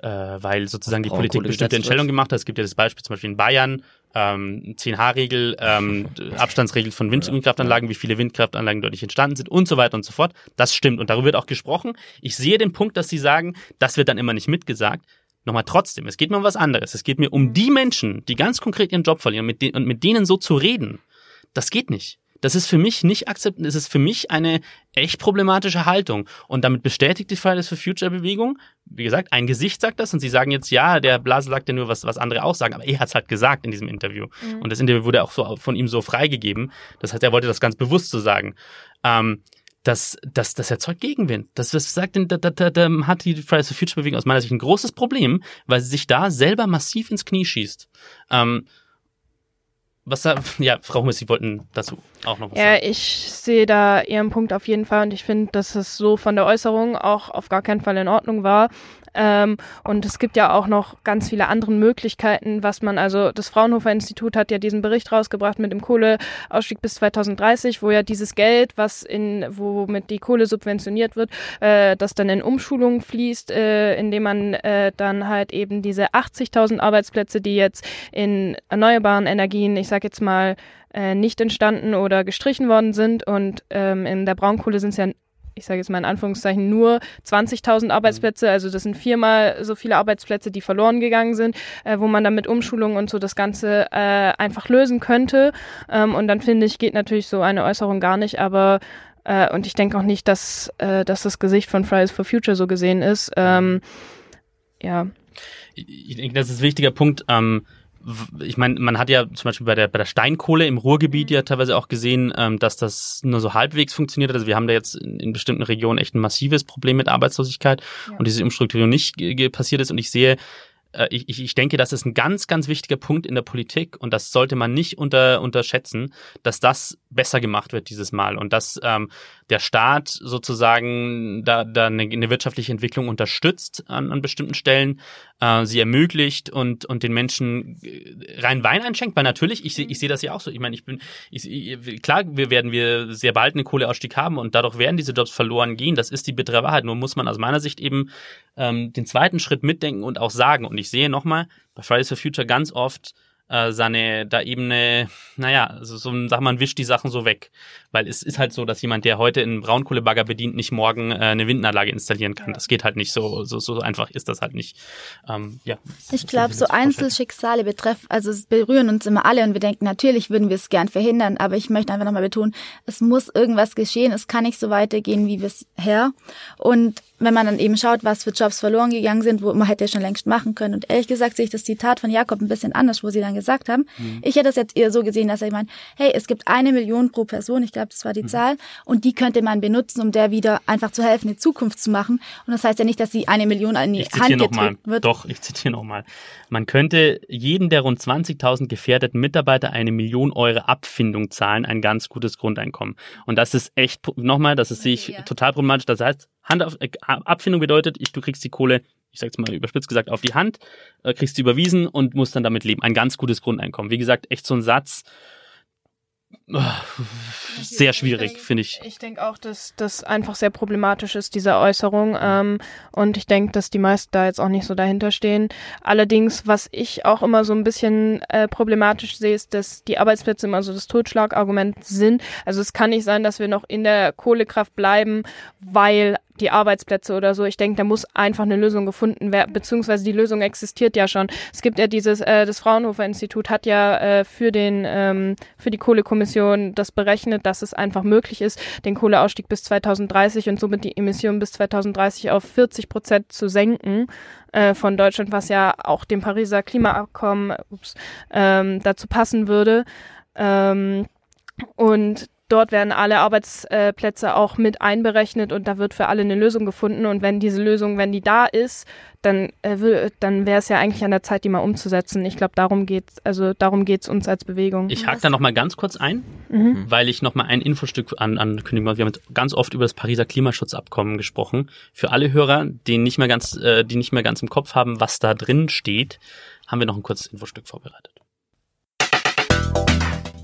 äh, weil sozusagen die Politik bestimmte Entscheidungen gemacht hat. Es gibt ja das Beispiel zum Beispiel in Bayern, ähm, 10H-Regel, ähm, Abstandsregel von Wind Windkraftanlagen, wie viele Windkraftanlagen dort nicht entstanden sind und so weiter und so fort. Das stimmt und darüber wird auch gesprochen. Ich sehe den Punkt, dass Sie sagen, das wird dann immer nicht mitgesagt. Nochmal trotzdem, es geht mir um was anderes. Es geht mir um die Menschen, die ganz konkret ihren Job verlieren mit und mit denen so zu reden. Das geht nicht. Das ist für mich nicht akzeptiert. Das ist für mich eine echt problematische Haltung. Und damit bestätigt die Fridays for Future Bewegung, wie gesagt, ein Gesicht sagt das und sie sagen jetzt, ja, der Blase sagt ja nur, was, was andere auch sagen, aber er hat es halt gesagt in diesem Interview. Und das Interview wurde auch so von ihm so freigegeben. Das heißt, er wollte das ganz bewusst so sagen. Ähm, das, das, das erzeugt Gegenwind. Das, das sagt, da, da, da, da hat die Fridays for Future Bewegung aus meiner Sicht ein großes Problem, weil sie sich da selber massiv ins Knie schießt. Ähm, was da, ja, Frau Hummels, Sie wollten dazu auch noch was
Ja,
sagen.
ich sehe da Ihren Punkt auf jeden Fall und ich finde, dass es so von der Äußerung auch auf gar keinen Fall in Ordnung war. Ähm, und es gibt ja auch noch ganz viele andere Möglichkeiten, was man, also das Fraunhofer Institut hat ja diesen Bericht rausgebracht mit dem Kohleausstieg bis 2030, wo ja dieses Geld, was in, womit die Kohle subventioniert wird, äh, das dann in Umschulung fließt, äh, indem man äh, dann halt eben diese 80.000 Arbeitsplätze, die jetzt in erneuerbaren Energien, ich sag jetzt mal, äh, nicht entstanden oder gestrichen worden sind und ähm, in der Braunkohle sind es ja ich sage jetzt mal in Anführungszeichen, nur 20.000 Arbeitsplätze. Also das sind viermal so viele Arbeitsplätze, die verloren gegangen sind, äh, wo man dann mit Umschulung und so das Ganze äh, einfach lösen könnte. Ähm, und dann finde ich, geht natürlich so eine Äußerung gar nicht. Aber äh, und ich denke auch nicht, dass, äh, dass das Gesicht von Fridays for Future so gesehen ist. Ähm, ja.
Ich, denke, das ist ein wichtiger Punkt. Ähm, ich meine, man hat ja zum Beispiel bei der, bei der Steinkohle im Ruhrgebiet ja teilweise auch gesehen, ähm, dass das nur so halbwegs funktioniert. Also wir haben da jetzt in, in bestimmten Regionen echt ein massives Problem mit Arbeitslosigkeit und diese Umstrukturierung nicht passiert ist. Und ich sehe, äh, ich, ich ich denke, das ist ein ganz, ganz wichtiger Punkt in der Politik und das sollte man nicht unter, unterschätzen, dass das besser gemacht wird dieses Mal. Und dass ähm, der Staat sozusagen da, da eine, eine wirtschaftliche Entwicklung unterstützt an, an bestimmten Stellen, äh, sie ermöglicht und, und den Menschen äh, rein Wein einschenkt, weil natürlich, ich, ich sehe das ja auch so, ich meine, ich bin, ich, ich, klar, wir werden wir sehr bald einen Kohleausstieg haben und dadurch werden diese Jobs verloren gehen, das ist die bittere Wahrheit, nur muss man aus meiner Sicht eben ähm, den zweiten Schritt mitdenken und auch sagen. Und ich sehe nochmal bei Fridays for Future ganz oft, äh, seine da eben eine, naja, also so sag mal, wischt die Sachen so weg. Weil es ist halt so, dass jemand, der heute einen Braunkohlebagger bedient, nicht morgen äh, eine Windanlage installieren kann. Das geht halt nicht so, so, so einfach ist das halt nicht. Ähm, ja,
ich glaube, so Einzelschicksale betreffen, also es berühren uns immer alle und wir denken, natürlich würden wir es gern verhindern, aber ich möchte einfach nochmal betonen, es muss irgendwas geschehen, es kann nicht so weitergehen wie bisher. Und wenn man dann eben schaut, was für Jobs verloren gegangen sind, wo man hätte schon längst machen können. Und ehrlich gesagt sehe ich das Zitat von Jakob ein bisschen anders, wo sie dann gesagt haben. Mhm. Ich hätte das jetzt eher so gesehen, dass er meint, hey, es gibt eine Million pro Person, ich glaube, das war die mhm. Zahl, und die könnte man benutzen, um der wieder einfach zu helfen, eine Zukunft zu machen. Und das heißt ja nicht, dass sie eine Million in die
ich
Hand
gedrückt wird. Doch, ich zitiere nochmal. Man könnte jeden der rund 20.000 gefährdeten Mitarbeiter eine Million Euro Abfindung zahlen, ein ganz gutes Grundeinkommen. Und das ist echt, nochmal, das ist, sehe ich ja. total problematisch. Das heißt, Hand auf, äh, Abfindung bedeutet, ich, du kriegst die Kohle, ich sag's mal überspitzt gesagt, auf die Hand, äh, kriegst sie überwiesen und musst dann damit leben. Ein ganz gutes Grundeinkommen. Wie gesagt, echt so ein Satz, sehr schwierig, finde ich.
Ich denke auch, dass das einfach sehr problematisch ist, diese Äußerung. Ähm, und ich denke, dass die meisten da jetzt auch nicht so dahinter stehen. Allerdings, was ich auch immer so ein bisschen äh, problematisch sehe, ist, dass die Arbeitsplätze immer so das Totschlagargument sind. Also es kann nicht sein, dass wir noch in der Kohlekraft bleiben, weil die Arbeitsplätze oder so. Ich denke, da muss einfach eine Lösung gefunden werden, beziehungsweise die Lösung existiert ja schon. Es gibt ja dieses, äh, das Fraunhofer Institut hat ja äh, für den, ähm, für die Kohlekommission das berechnet, dass es einfach möglich ist, den Kohleausstieg bis 2030 und somit die Emissionen bis 2030 auf 40 Prozent zu senken äh, von Deutschland, was ja auch dem Pariser Klimaabkommen ups, ähm, dazu passen würde. Ähm, und dort werden alle Arbeitsplätze auch mit einberechnet und da wird für alle eine Lösung gefunden. Und wenn diese Lösung, wenn die da ist, dann, äh, dann wäre es ja eigentlich an der Zeit, die mal umzusetzen. Ich glaube, darum geht's, also darum geht's uns als Bewegung.
Ich hake da noch mal ganz kurz ein, mhm. weil ich noch mal ein Infostück an, ankündigen wollte. Wir haben jetzt ganz oft über das Pariser Klimaschutzabkommen gesprochen. Für alle Hörer, die nicht mehr ganz, äh, die nicht mehr ganz im Kopf haben, was da drin steht, haben wir noch ein kurzes Infostück vorbereitet.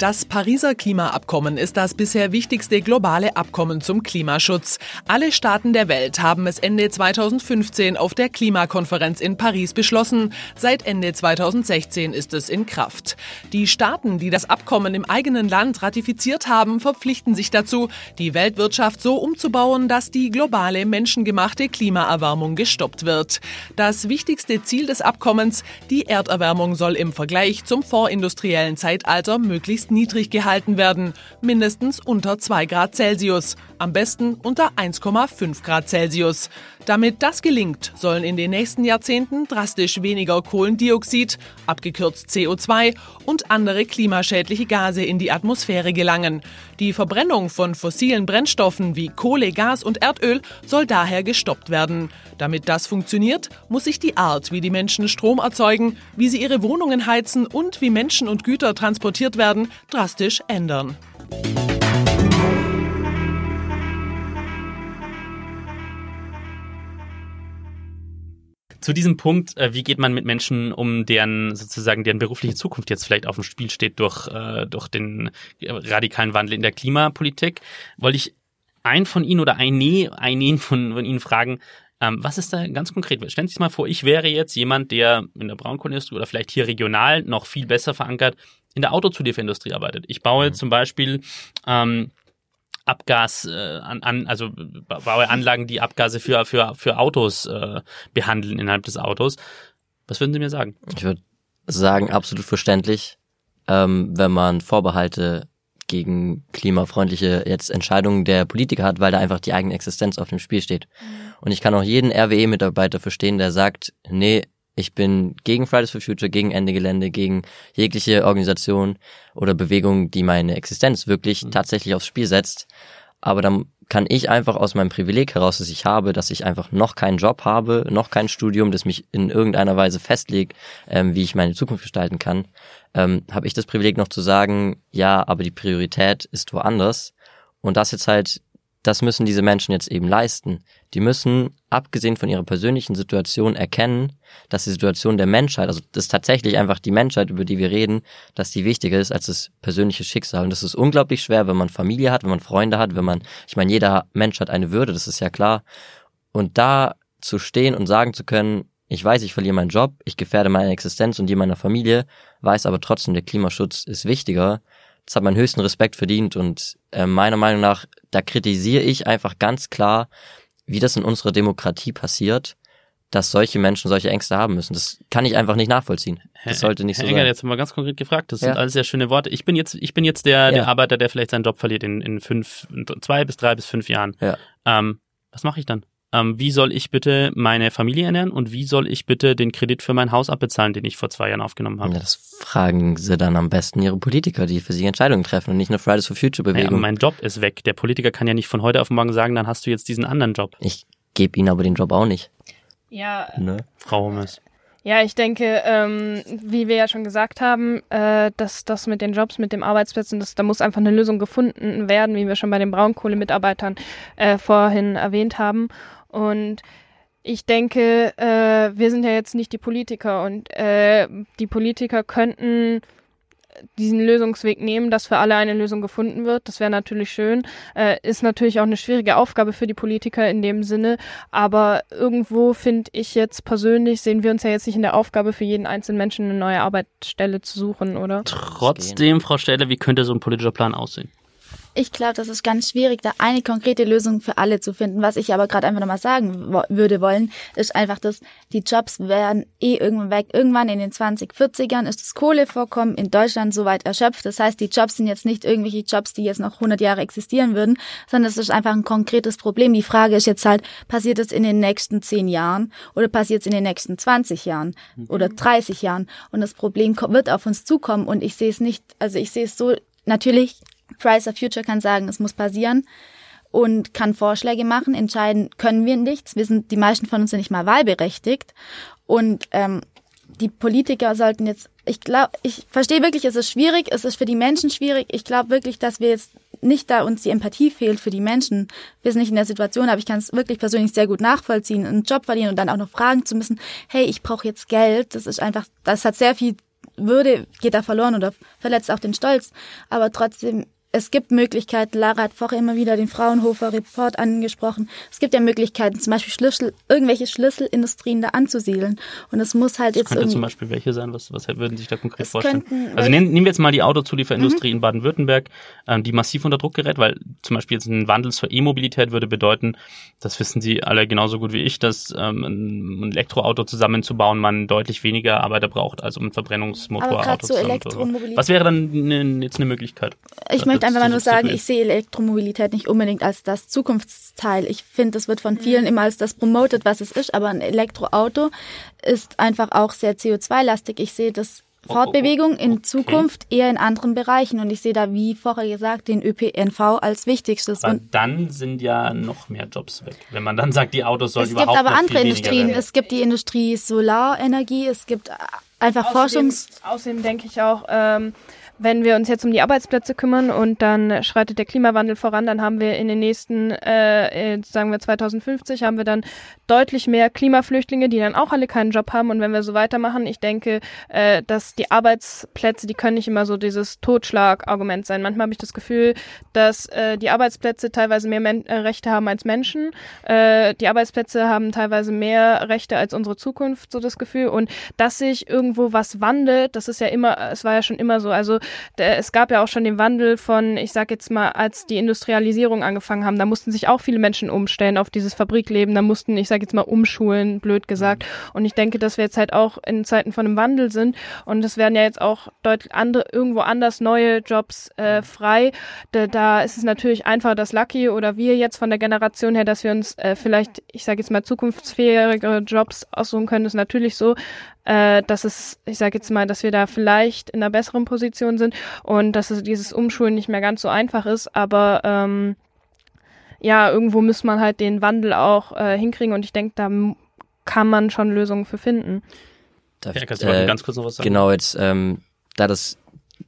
Das Pariser Klimaabkommen ist das bisher wichtigste globale Abkommen zum Klimaschutz. Alle Staaten der Welt haben es Ende 2015 auf der Klimakonferenz in Paris beschlossen. Seit Ende 2016 ist es in Kraft. Die Staaten, die das Abkommen im eigenen Land ratifiziert haben, verpflichten sich dazu, die Weltwirtschaft so umzubauen, dass die globale menschengemachte Klimaerwärmung gestoppt wird. Das wichtigste Ziel des Abkommens, die Erderwärmung soll im Vergleich zum vorindustriellen Zeitalter möglichst niedrig gehalten werden, mindestens unter 2 Grad Celsius, am besten unter 1,5 Grad Celsius. Damit das gelingt, sollen in den nächsten Jahrzehnten drastisch weniger Kohlendioxid, abgekürzt CO2, und andere klimaschädliche Gase in die Atmosphäre gelangen. Die Verbrennung von fossilen Brennstoffen wie Kohle, Gas und Erdöl soll daher gestoppt werden. Damit das funktioniert, muss sich die Art, wie die Menschen Strom erzeugen, wie sie ihre Wohnungen heizen und wie Menschen und Güter transportiert werden, drastisch ändern.
Zu diesem Punkt, äh, wie geht man mit Menschen um, deren sozusagen deren berufliche Zukunft jetzt vielleicht auf dem Spiel steht durch, äh, durch den radikalen Wandel in der Klimapolitik, wollte ich einen von Ihnen oder eine, einen von, von Ihnen fragen, ähm, was ist da ganz konkret? Stellen Sie sich mal vor, ich wäre jetzt jemand, der in der Braunkohleindustrie oder vielleicht hier regional noch viel besser verankert in der Autozulieferindustrie arbeitet. Ich baue mhm. zum Beispiel ähm, Abgas äh, an, an, also baue Anlagen, die Abgase für, für, für Autos äh, behandeln innerhalb des Autos. Was würden Sie mir sagen?
Ich würde sagen, absolut verständlich, ähm, wenn man Vorbehalte gegen klimafreundliche jetzt Entscheidungen der Politiker hat, weil da einfach die eigene Existenz auf dem Spiel steht. Und ich kann auch jeden RWE-Mitarbeiter verstehen, der sagt, nee, ich bin gegen Fridays for Future, gegen Ende Gelände, gegen jegliche Organisation oder Bewegung, die meine Existenz wirklich mhm. tatsächlich aufs Spiel setzt. Aber dann kann ich einfach aus meinem Privileg heraus, das ich habe, dass ich einfach noch keinen Job habe, noch kein Studium, das mich in irgendeiner Weise festlegt, ähm, wie ich meine Zukunft gestalten kann, ähm, habe ich das Privileg noch zu sagen, ja, aber die Priorität ist woanders. Und das jetzt halt das müssen diese Menschen jetzt eben leisten. Die müssen, abgesehen von ihrer persönlichen Situation, erkennen, dass die Situation der Menschheit, also das ist tatsächlich einfach die Menschheit, über die wir reden, dass die wichtiger ist als das persönliche Schicksal. Und das ist unglaublich schwer, wenn man Familie hat, wenn man Freunde hat, wenn man, ich meine, jeder Mensch hat eine Würde, das ist ja klar. Und da zu stehen und sagen zu können, ich weiß, ich verliere meinen Job, ich gefährde meine Existenz und die meiner Familie, weiß aber trotzdem, der Klimaschutz ist wichtiger, das hat meinen höchsten Respekt verdient und äh, meiner Meinung nach, da kritisiere ich einfach ganz klar, wie das in unserer Demokratie passiert, dass solche Menschen solche Ängste haben müssen. Das kann ich einfach nicht nachvollziehen. Das sollte nicht
Herr
so
Enger,
sein.
jetzt haben wir ganz konkret gefragt. Das
Ja.
sind alles sehr schöne Worte. Ich bin jetzt, ich bin jetzt der,
Ja.
der Arbeiter, der vielleicht seinen Job verliert in, in fünf, in zwei bis drei bis fünf Jahren.
Ja.
Ähm, was mache ich dann? Ähm, wie soll ich bitte meine Familie ernähren und wie soll ich bitte den Kredit für mein Haus abbezahlen, den ich vor zwei Jahren aufgenommen habe?
Ja, das fragen sie dann am besten ihre Politiker, die für sie Entscheidungen treffen und nicht eine Fridays for Future Bewegung.
mein Job ist weg. Der Politiker kann ja nicht von heute auf morgen sagen, dann hast du jetzt diesen anderen Job.
ich gebe ihnen aber den Job auch nicht.
Ja,
Ne?
Frau Hummes.
Ja, ich denke, ähm, wie wir ja schon gesagt haben, äh, dass das mit den Jobs, mit dem Arbeitsplätzen, das, da muss einfach eine Lösung gefunden werden, wie wir schon bei den Braunkohlemitarbeitern äh, vorhin erwähnt haben. Und ich denke, äh, wir sind ja jetzt nicht die Politiker und äh, die Politiker könnten diesen Lösungsweg nehmen, dass für alle eine Lösung gefunden wird. Das wäre natürlich schön. Äh, ist natürlich auch eine schwierige Aufgabe für die Politiker in dem Sinne. Aber irgendwo finde ich jetzt persönlich, sehen wir uns ja jetzt nicht in der Aufgabe, für jeden einzelnen Menschen eine neue Arbeitsstelle zu suchen, oder?
Trotzdem, Frau Stelle, wie könnte so ein politischer Plan aussehen?
Ich glaube, das ist ganz schwierig, da eine konkrete Lösung für alle zu finden. Was ich aber gerade einfach nochmal sagen wo würde wollen, ist einfach, dass die Jobs werden eh irgendwann weg. Irgendwann in den 2040ern ist das Kohlevorkommen in Deutschland soweit erschöpft. Das heißt, die Jobs sind jetzt nicht irgendwelche Jobs, die jetzt noch 100 Jahre existieren würden, sondern es ist einfach ein konkretes Problem. Die Frage ist jetzt halt, passiert es in den nächsten 10 Jahren oder passiert es in den nächsten 20 Jahren oder 30 Jahren? Und das Problem wird auf uns zukommen und ich sehe es nicht, also ich sehe es so, natürlich, Price of Future kann sagen, es muss passieren und kann Vorschläge machen. Entscheiden können wir nichts. Wir sind, die meisten von uns sind nicht mal wahlberechtigt. Und ähm, die Politiker sollten jetzt, ich glaube, ich verstehe wirklich, es ist schwierig, es ist für die Menschen schwierig. Ich glaube wirklich, dass wir jetzt nicht da uns die Empathie fehlt für die Menschen. Wir sind nicht in der Situation, aber ich kann es wirklich persönlich sehr gut nachvollziehen, einen Job verlieren und dann auch noch fragen zu müssen, hey, ich brauche jetzt Geld. Das ist einfach, das hat sehr viel Würde, geht da verloren oder verletzt auch den Stolz. Aber trotzdem, es gibt Möglichkeiten. Lara hat vorher immer wieder den Fraunhofer Report angesprochen. Es gibt ja Möglichkeiten, zum Beispiel Schlüssel, irgendwelche Schlüsselindustrien da anzusiedeln. Und es muss halt
Das
jetzt
könnte zum Beispiel welche sein? Was, was würden Sie sich da konkret vorstellen?
könnten
Also nehmen, nehmen wir jetzt mal die Autozulieferindustrie in Baden-Württemberg, ähm, die massiv unter Druck gerät, weil zum Beispiel jetzt ein Wandel zur E-Mobilität würde bedeuten, das wissen Sie alle genauso gut wie ich, dass ähm, ein Elektroauto zusammenzubauen man deutlich weniger Arbeiter braucht, als um ein
Aber
Verbrennungsmotorauto
gerade so.
Was wäre dann ne, jetzt eine Möglichkeit?
Ich
das
möchte einfach mal nur sagen, ich sehe Elektromobilität nicht unbedingt als das Zukunftsteil. Ich finde, das wird von vielen immer als das promoted, was es ist, aber ein Elektroauto ist einfach auch sehr CO2-lastig. Ich sehe das
Oh, oh,
Fortbewegung
okay.
in Zukunft eher in anderen Bereichen und ich sehe da, wie vorher gesagt, den ÖPNV als wichtigstes.
Aber
Und
dann sind ja noch mehr Jobs weg. Wenn man dann sagt, die Autos sollen
es gibt
überhaupt
aber
noch
andere
viel weniger
Industrien.
werden.
Es gibt die Industrie Solarenergie, es gibt einfach Forschungs...
Außerdem denke ich auch, ähm, wenn wir uns jetzt um die Arbeitsplätze kümmern und dann schreitet der Klimawandel voran, dann haben wir in den nächsten, äh, äh, sagen wir 2050, haben wir dann deutlich mehr Klimaflüchtlinge, die dann auch alle keinen Job haben. Und wenn wir so weitermachen, ich denke, äh, dass die Arbeitsplätze, die können nicht immer so dieses Totschlagargument sein. Manchmal habe ich das Gefühl, dass äh, die Arbeitsplätze teilweise mehr Men äh, Rechte haben als Menschen. Äh, die Arbeitsplätze haben teilweise mehr Rechte als unsere Zukunft, so das Gefühl. Und dass sich irgendwo was wandelt, das ist ja immer, es war ja schon immer so. Also es gab ja auch schon den Wandel von, ich sag jetzt mal, als die Industrialisierung angefangen haben, da mussten sich auch viele Menschen umstellen auf dieses Fabrikleben, da mussten, ich sag jetzt mal, umschulen, blöd gesagt. Und ich denke, dass wir jetzt halt auch in Zeiten von einem Wandel sind und es werden ja jetzt auch deutlich andere, irgendwo anders neue Jobs äh, frei. Da, da ist es natürlich einfacher, dass Lucky oder wir jetzt von der Generation her, dass wir uns äh, vielleicht, ich sage jetzt mal, zukunftsfähigere Jobs aussuchen können, ist natürlich so äh, dass es, ich sage jetzt mal, dass wir da vielleicht in einer besseren Position sind und dass es dieses Umschulen nicht mehr ganz so einfach ist, aber ähm, ja, irgendwo muss man halt den Wandel auch äh, hinkriegen und ich denke, da kann man schon Lösungen für finden.
Darf,
Ja, kannst du mal ganz kurz noch was sagen?
Genau, jetzt, ähm, da das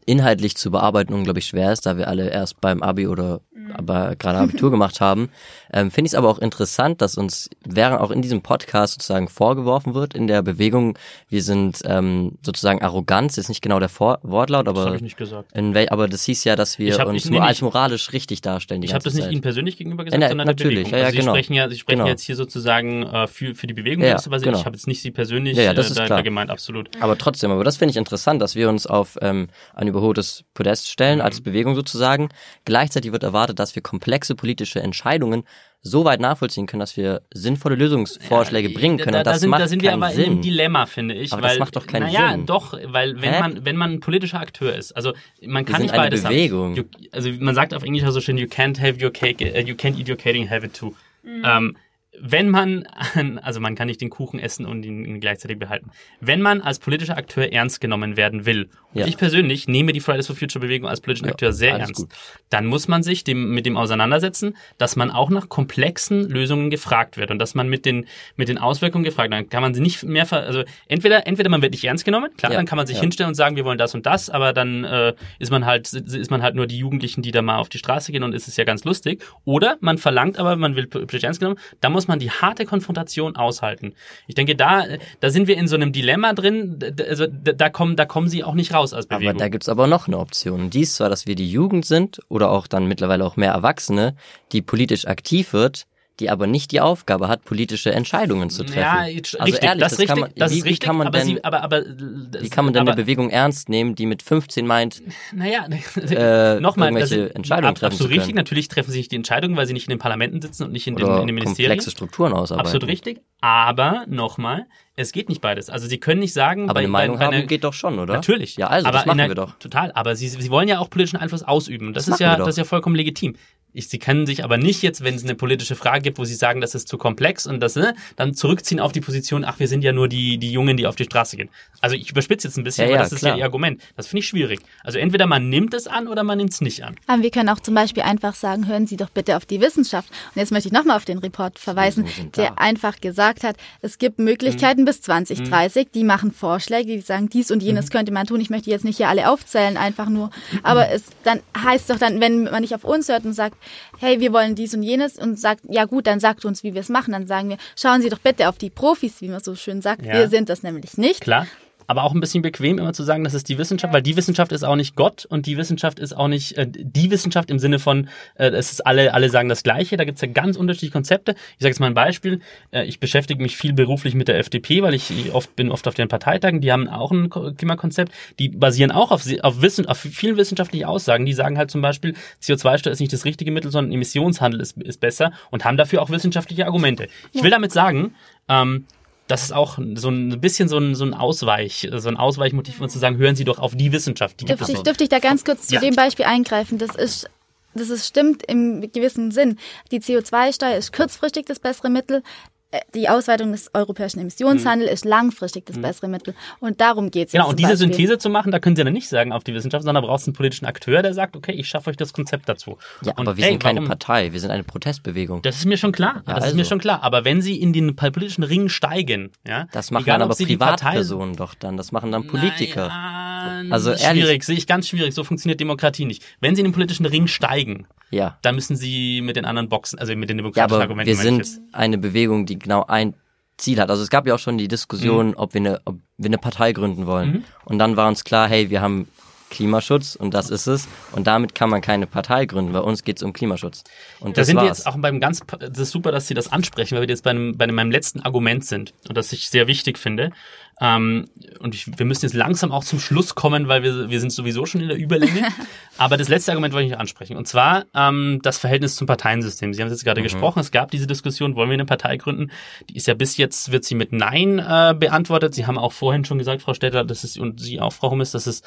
inhaltlich zu bearbeiten unglaublich schwer ist, da wir alle erst beim Abi oder aber gerade Abitur gemacht haben, ähm, finde ich es aber auch interessant, dass uns während auch in diesem Podcast sozusagen vorgeworfen wird in der Bewegung, wir sind ähm, sozusagen Arroganz, ist nicht genau der Vor Wortlaut,
Das
aber
habe ich nicht gesagt.
aber das hieß ja, dass wir
hab-
uns nur als moralisch richtig darstellen.
Ich habe das nicht. Ihnen persönlich gegenüber gesagt,
Ja,
sondern
natürlich,
der Bewegung.
ja, ja,
also Sie
genau.
sprechen ja, Sie sprechen
Genau.
jetzt hier sozusagen äh, für, für die Bewegung
Ja,
gewisserweise.
genau.
Ich habe jetzt nicht Sie persönlich
Ja, ja, das
äh,
ist
da,
klar.
da gemeint, absolut.
Aber trotzdem, aber das finde ich interessant, dass wir uns auf ähm, ein überholtes Podest stellen,
Mhm.
als Bewegung sozusagen. Gleichzeitig wird erwartet, dass wir komplexe politische Entscheidungen so weit nachvollziehen können, dass wir sinnvolle Lösungsvorschläge bringen können.
Da,
und
da,
das
sind,
macht
da sind wir
keinen
aber in
Sinn.
einem Dilemma, finde ich.
Aber
weil,
das macht doch keinen
naja,
Sinn.
doch, weil wenn
Hä?
man, wenn man ein politischer Akteur ist, also man kann nicht beides
Bewegung.
haben. You, also man sagt auf Englisch also schön, you can't have your cake, uh, you can't eat your cake and have it too. Ähm, wenn man, an- also man kann nicht den Kuchen essen und ihn, gleichzeitig behalten. Wenn man als politischer Akteur ernst genommen werden will, und
Ja.
ich persönlich nehme die Fridays for Future Bewegung als politischen
Ja,
Akteur sehr ernst,
gut.
dann muss man sich dem, mit dem auseinandersetzen, dass man auch nach komplexen Lösungen gefragt wird und dass man mit den, mit den Auswirkungen gefragt wird. Dann kann man sie nicht mehr, ver also entweder, entweder man wird nicht ernst genommen, klar,
Ja,
dann kann man sich hinstellen und sagen, wir wollen das und das, aber dann äh, ist man halt, ist man halt nur die Jugendlichen, die da mal auf die Straße gehen und ist es ja ganz lustig. Oder man verlangt aber, man will politisch ernst genommen, da muss man die harte Konfrontation aushalten. Ich denke, da, da sind wir in so einem Dilemma drin, also da kommen, da kommen sie auch nicht raus als
Aber
Bewegung.
da gibt's aber noch eine Option. Die ist zwar, dass wir die Jugend sind oder auch dann mittlerweile auch mehr Erwachsene, die politisch aktiv wird, die aber nicht die Aufgabe hat, politische Entscheidungen zu treffen.
Ja,
also
richtig,
ehrlich,
das, ist richtig,
kann man,
das
wie,
ist
wie
richtig,
kann man denn,
sie, aber, aber
wie kann man denn
aber,
eine Bewegung ernst nehmen, die mit 15 meint,
Naja,
äh,
nochmal, das
irgendwelche
ist
Entscheidungen
ab-
treffen
absolut richtig. Natürlich treffen sie nicht die Entscheidungen, weil sie nicht in den Parlamenten sitzen und nicht in den,
oder
in den Ministerien.
komplexe Strukturen ausarbeiten?
Absolut richtig. Aber nochmal, es geht nicht beides. Also sie können nicht sagen,
Aber
bei,
eine Meinung
bei, bei
haben
einer,
geht doch schon, oder?
Natürlich.
Ja, also
aber
das machen
in einer-
wir doch.
Total. Aber sie, sie wollen ja auch politischen Einfluss ausüben. Das,
Das
ist ja, das ist ja vollkommen legitim. Ich, sie können sich aber nicht jetzt, wenn es eine politische Frage gibt, wo sie sagen, das ist zu komplex und das, ne, dann zurückziehen auf die Position, ach, wir sind ja nur die, die Jungen, die auf die Straße gehen. Also ich überspitze jetzt ein bisschen,
Ja,
aber
ja,
das ist
klar.
ja ihr Argument. Das finde ich schwierig. Also entweder man nimmt es an oder man nimmt es nicht an.
Aber wir können auch zum Beispiel einfach sagen, hören Sie doch bitte auf die Wissenschaft. Und jetzt möchte ich nochmal auf den Report verweisen, der einfach gesagt hat, es gibt Möglichkeiten bis 2030, die machen Vorschläge, die sagen, dies und jenes könnte man tun. Ich möchte jetzt nicht hier alle aufzählen, einfach nur. Aber es dann heißt doch dann, wenn man nicht auf uns hört und sagt, hey, wir wollen dies und jenes und sagt, ja gut, dann sagt uns, wie wir es machen. Dann sagen wir, schauen Sie doch bitte auf die Profis, wie man so schön sagt.
Ja.
Wir sind das nämlich nicht.
Klar. Aber auch ein bisschen bequem immer zu sagen, das ist die Wissenschaft, weil die Wissenschaft ist auch nicht Gott und die Wissenschaft ist auch nicht äh, die Wissenschaft im Sinne von, äh, es ist alle, alle sagen das Gleiche. Da gibt's ja ganz unterschiedliche Konzepte. Ich sage jetzt mal ein Beispiel. Äh, ich beschäftige mich viel beruflich mit der FDP, weil ich oft bin oft auf den Parteitagen. Die haben auch ein Ko- Klimakonzept. Die basieren auch auf, auf, Wissen, auf vielen wissenschaftlichen Aussagen. Die sagen halt zum Beispiel, CO2-Steuer ist nicht das richtige Mittel, sondern Emissionshandel ist, ist besser und haben dafür auch wissenschaftliche Argumente. Ich will damit sagen, ähm, das ist auch so ein bisschen so ein, so ein Ausweich, so ein Ausweichmotiv, um zu sagen, hören Sie doch auf die Wissenschaft. Die
Dürfte ich, dürfte ich da ganz kurz zu
Ja.
dem Beispiel eingreifen? Das ist, das ist stimmt im gewissen Sinn. Die CO2-Steuer ist kurzfristig das bessere Mittel. Äh, Die Ausweitung des europäischen Emissionshandels ist langfristig das bessere Mittel. Und darum geht es
Genau, und diese Synthese zu machen, da können Sie dann nicht sagen auf die Wissenschaft, sondern da braucht es einen politischen Akteur, der sagt, okay, ich schaffe euch das Konzept dazu.
Ja,
und
aber wir
ey,
sind keine
warum?
Partei, wir sind eine Protestbewegung.
Das ist mir schon klar.
Ja,
das ist mir
also.
schon klar. Aber wenn Sie in den politischen Ring steigen, ja,
Das machen
egal,
dann aber Privatpersonen doch dann, das machen dann Politiker.
Naja,
Also
schwierig,
ehrlich.
sehe ich ganz schwierig. So funktioniert Demokratie nicht. Wenn Sie in den politischen Ring steigen,
Ja.
dann müssen Sie mit den anderen boxen, also mit den
Ja,
demokratischen
aber
Argumenten.
wir sind eine Bewegung, die genau ein Ziel hat. Also es gab ja auch schon die Diskussion,
Mhm.
ob wir eine, ob wir eine Partei gründen wollen. Und dann war uns klar, hey, wir haben Klimaschutz und das ist es. Und damit kann man keine Partei gründen. Bei uns geht es um Klimaschutz. Und
Da
das
sind wir
war's.
jetzt auch beim ganz, das ist super, dass Sie das ansprechen, weil wir jetzt bei, einem, bei meinem letzten Argument sind und das ich sehr wichtig finde. Ähm, und ich, wir müssen jetzt langsam auch zum Schluss kommen, weil wir, wir sind sowieso schon in der Überlänge. Aber das letzte Argument wollte ich noch ansprechen. Und zwar ähm, das Verhältnis zum Parteiensystem. Sie haben es jetzt gerade gesprochen. Es gab diese Diskussion, wollen wir eine Partei gründen? Die ist ja bis jetzt, wird sie mit Nein äh, beantwortet. Sie haben auch vorhin schon gesagt, Frau Städter, dass es, und Sie auch, Frau Hummes, dass es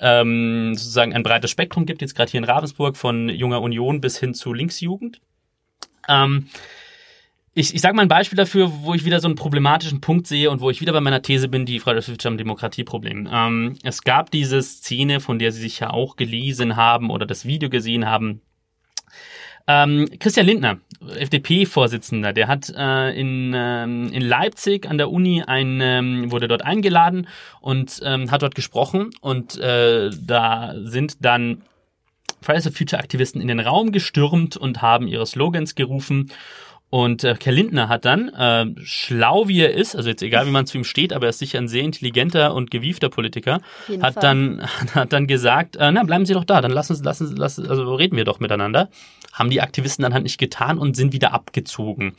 ähm, sozusagen ein breites Spektrum gibt, jetzt gerade hier in Ravensburg, von junger Union bis hin zu Linksjugend. Ähm, ich, ich sage mal ein Beispiel dafür, wo ich wieder so einen problematischen Punkt sehe und wo ich wieder bei meiner These bin, die Fridays for Future am Demokratieproblem. Ähm, es gab diese Szene, von der Sie sich ja auch gelesen haben oder das Video gesehen haben, Ähm, Christian Lindner, FDP-Vorsitzender, der hat äh, in, ähm, in Leipzig an der Uni ein, ähm, wurde dort eingeladen und ähm, hat dort gesprochen und äh, da sind dann Fridays for Future Aktivisten in den Raum gestürmt und haben ihre Slogans gerufen und äh, Kerr Lindner hat dann, äh, schlau wie er ist, also jetzt egal wie man zu ihm steht, aber er ist sicher ein sehr intelligenter und gewiefter Politiker, hat dann, hat dann gesagt, äh, na bleiben Sie doch da, dann lassen Sie, lassen Sie, lassen, also reden wir doch miteinander. Haben die Aktivisten dann halt nicht getan und sind wieder abgezogen.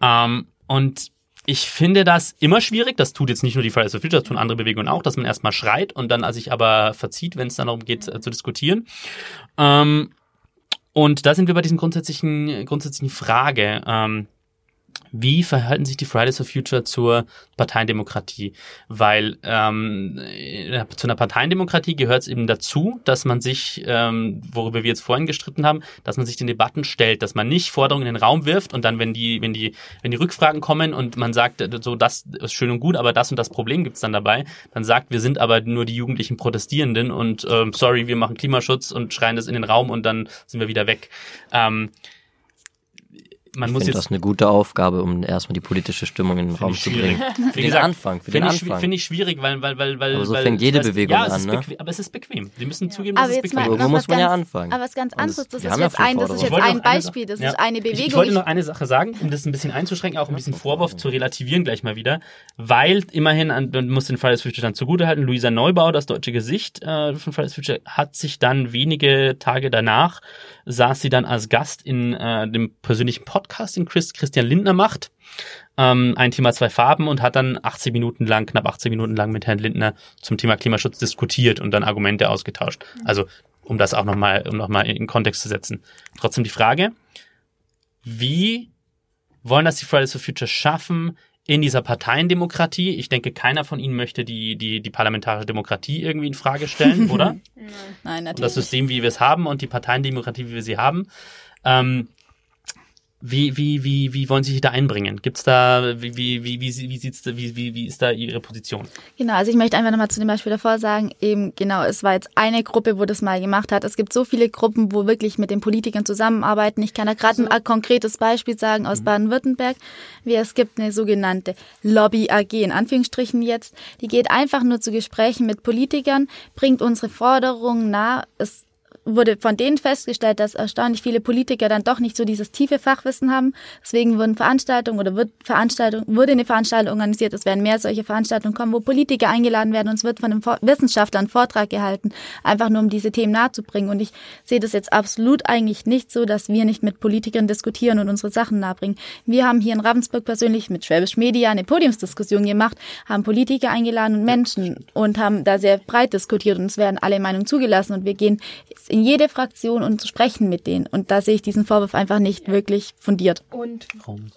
Ähm, und ich finde das immer schwierig. Das tut jetzt nicht nur die Fridays for Future, das tun andere Bewegungen auch, dass man erstmal schreit und dann sich aber verzieht, wenn es dann darum geht äh, zu diskutieren. Ähm, und da sind wir bei diesem grundsätzlichen, grundsätzlichen Frage. Ähm, wie verhalten sich die Fridays for Future zur Parteiendemokratie? Weil ähm, zu einer Parteiendemokratie gehört es eben dazu, dass man sich, ähm, worüber wir jetzt vorhin gestritten haben, dass man sich den Debatten stellt, dass man nicht Forderungen in den Raum wirft und dann, wenn die, wenn die, wenn die Rückfragen kommen und man sagt, so das ist schön und gut, aber das und das Problem gibt's dann dabei, dann sagt, wir sind aber nur die jugendlichen Protestierenden und ähm, sorry, wir machen Klimaschutz und schreien das in den Raum und dann sind wir wieder weg. Ähm,
man ich muss jetzt das eine gute Aufgabe, um erstmal die politische Stimmung in den Raum zu bringen.
Für den Anfang, für den Anfang. Finde ich schwierig, weil weil weil weil
aber so
weil,
fängt jede Bewegung ja, an, ne?
aber es ist bequem. Sie müssen zugeben, dass es bequem ist.
Wo muss man ja anfangen?
Aber es ist ganz anderes. Das, ist jetzt ein, das ist jetzt ein Beispiel, das ist eine Bewegung.
Ich, wollte noch eine Sache sagen, um das ein bisschen einzuschränken, auch ein bisschen Vorwurf zu relativieren gleich mal wieder, weil immerhin, man muss den Fridays for Future dann zugutehalten, Luisa Neubauer, das deutsche Gesicht äh, von Fridays for Future, hat sich dann wenige Tage danach saß sie dann als Gast in äh, dem persönlichen Podcast, den Chris, Christian Lindner macht. Ähm, ein Thema, zwei Farben und hat dann 80 Minuten lang, knapp 80 Minuten lang mit Herrn Lindner zum Thema Klimaschutz diskutiert und dann Argumente ausgetauscht. Also, um das auch nochmal, um nochmal in Kontext zu setzen. Trotzdem die Frage, wie wollen das die Fridays for Future schaffen, in dieser Parteiendemokratie. Ich denke, keiner von Ihnen möchte die, die, die parlamentarische Demokratie irgendwie in Frage stellen, oder?
Nein, natürlich.
Und das System, wie wir es haben und die Parteiendemokratie, wie wir sie haben. Ähm, wie, wie, wie, wie wollen Sie sich da einbringen? Gibt's da, wie, wie, wie, wie, wie, sieht's, wie, wie, wie ist da Ihre Position?
Genau, also ich möchte einfach nochmal zu dem Beispiel davor sagen, eben genau, es war jetzt eine Gruppe, wo das mal gemacht hat. Es gibt so viele Gruppen, wo wirklich mit den Politikern zusammenarbeiten. Ich kann da gerade ein konkretes Beispiel sagen aus mhm. Baden-Württemberg. Wie es gibt eine sogenannte Lobby AG, in Anführungsstrichen jetzt. Die geht einfach nur zu Gesprächen mit Politikern, bringt unsere Forderungen nah. Es wurde von denen festgestellt, dass erstaunlich viele Politiker dann doch nicht so dieses tiefe Fachwissen haben. Deswegen wurden Veranstaltungen oder wird Veranstaltung, wurde eine Veranstaltung organisiert. Es werden mehr solche Veranstaltungen kommen, wo Politiker eingeladen werden und es wird von einem Wissenschaftler ein Vortrag gehalten, einfach nur um diese Themen nahezubringen. Und ich sehe das jetzt absolut eigentlich nicht so, dass wir nicht mit Politikern diskutieren und unsere Sachen nahebringen. Wir haben hier in Ravensburg persönlich mit Schwäbisch Media eine Podiumsdiskussion gemacht, haben Politiker eingeladen und Menschen und haben da sehr breit diskutiert und es werden alle Meinungen zugelassen und wir gehen in jede Fraktion und sprechen mit denen. Und da sehe ich diesen Vorwurf einfach nicht wirklich fundiert.
Und,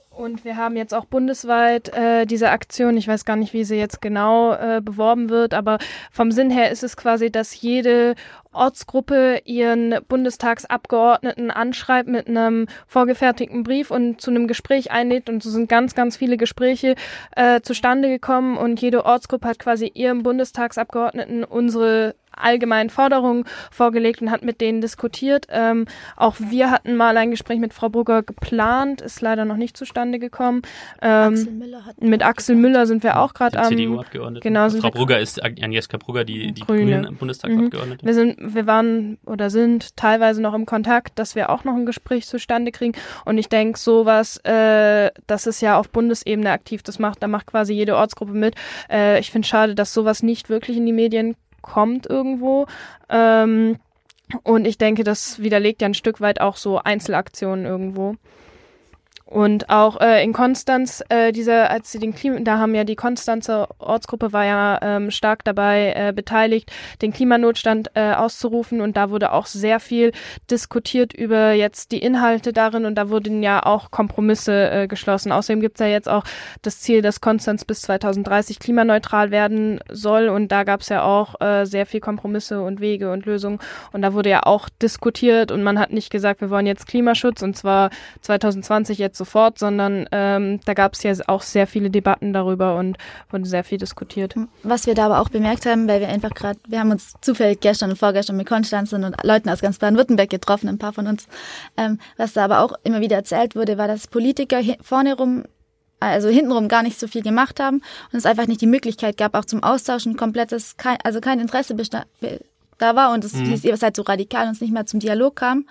und wir haben jetzt auch bundesweit äh, diese Aktion, ich weiß gar nicht, wie sie jetzt genau äh, beworben wird, aber vom Sinn her ist es quasi, dass jede Ortsgruppe ihren Bundestagsabgeordneten anschreibt mit einem vorgefertigten Brief und zu einem Gespräch einlädt. Und so sind ganz, ganz viele Gespräche äh, zustande gekommen und jede Ortsgruppe hat quasi ihrem Bundestagsabgeordneten unsere allgemeinen Forderungen vorgelegt und hat mit denen diskutiert. Ähm, auch wir hatten mal ein Gespräch mit Frau Brugger geplant, ist leider noch nicht zustande gekommen. Ähm, Axel mit Axel Müller sind wir auch gerade am
CDU-Abgeordneten.
Genau,
also Frau Brugger ist Agnieszka Brugger, die, die Grüne. Grünen Bundestagsabgeordnete.
Mhm. Wir sind, wir waren oder sind teilweise noch im Kontakt, dass wir auch noch ein Gespräch zustande kriegen. Und ich denke, sowas, äh, das ist ja auf Bundesebene aktiv. Das macht, da macht quasi jede Ortsgruppe mit. Äh, ich finde schade, dass sowas nicht wirklich in die Medien kommt irgendwo. Ähm, und ich denke, das widerlegt ja ein Stück weit auch so Einzelaktionen irgendwo. Und auch äh, in Konstanz, äh, diese, als sie den Klima, da haben ja die Konstanzer Ortsgruppe war ja ähm, stark dabei äh, beteiligt, den Klimanotstand äh, auszurufen. Und da wurde auch sehr viel diskutiert über jetzt die Inhalte darin. Und da wurden ja auch Kompromisse äh, geschlossen. Außerdem gibt's ja jetzt auch das Ziel, dass Konstanz bis 2030 klimaneutral werden soll. Und da gab's ja auch äh, sehr viel Kompromisse und Wege und Lösungen. Und da wurde ja auch diskutiert. Und man hat nicht gesagt, wir wollen jetzt Klimaschutz. Und zwar 2020 jetzt sofort, sondern ähm, da gab es ja auch sehr viele Debatten darüber und wurde sehr viel diskutiert.
Was wir da aber auch bemerkt haben, weil wir einfach gerade, wir haben uns zufällig gestern und vorgestern mit Konstanzen und Leuten aus ganz Baden-Württemberg getroffen, ein paar von uns. Ähm, was da aber auch immer wieder erzählt wurde, war, dass Politiker vorne rum also hintenrum gar nicht so viel gemacht haben und es einfach nicht die Möglichkeit gab, auch zum Austauschen komplettes, kein, also kein Interesse da war und es mhm. hieß, ihr seid so radikal und es nicht mehr zum Dialog kam.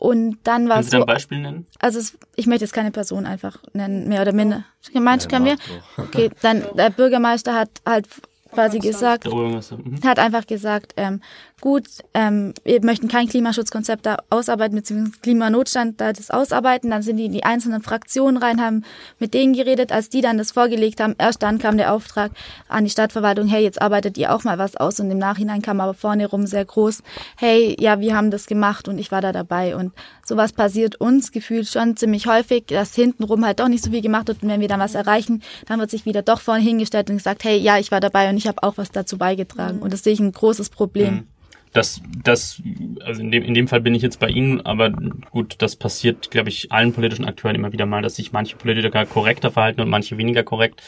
Und dann war es
so. ein Beispiel nennen?
Also es, ich möchte jetzt keine Person einfach nennen, mehr oder minder. Gemeint, können wir? Okay, dann der Bürgermeister hat halt quasi gesagt, mhm. hat einfach gesagt, ähm, gut, ähm, wir möchten kein Klimaschutzkonzept da ausarbeiten, beziehungsweise Klimanotstand da das ausarbeiten. Dann sind die in die einzelnen Fraktionen rein, haben mit denen geredet. Als die dann das vorgelegt haben, erst dann kam der Auftrag an die Stadtverwaltung, hey, jetzt arbeitet ihr auch mal was aus. Und im Nachhinein kam aber vorne rum sehr groß, hey, ja, wir haben das gemacht und ich war da dabei. Und sowas passiert uns gefühlt schon ziemlich häufig, dass hintenrum halt doch nicht so viel gemacht wird. Und wenn wir dann was erreichen, dann wird sich wieder doch vorne hingestellt und gesagt, hey, ja, ich war dabei und ich habe auch was dazu beigetragen. Und das sehe ich ein großes Problem. Mhm
das, das, also in dem, in dem Fall bin ich jetzt bei Ihnen, aber gut, das passiert, glaube ich, allen politischen Akteuren immer wieder mal, dass sich manche Politiker korrekter verhalten und manche weniger korrekt.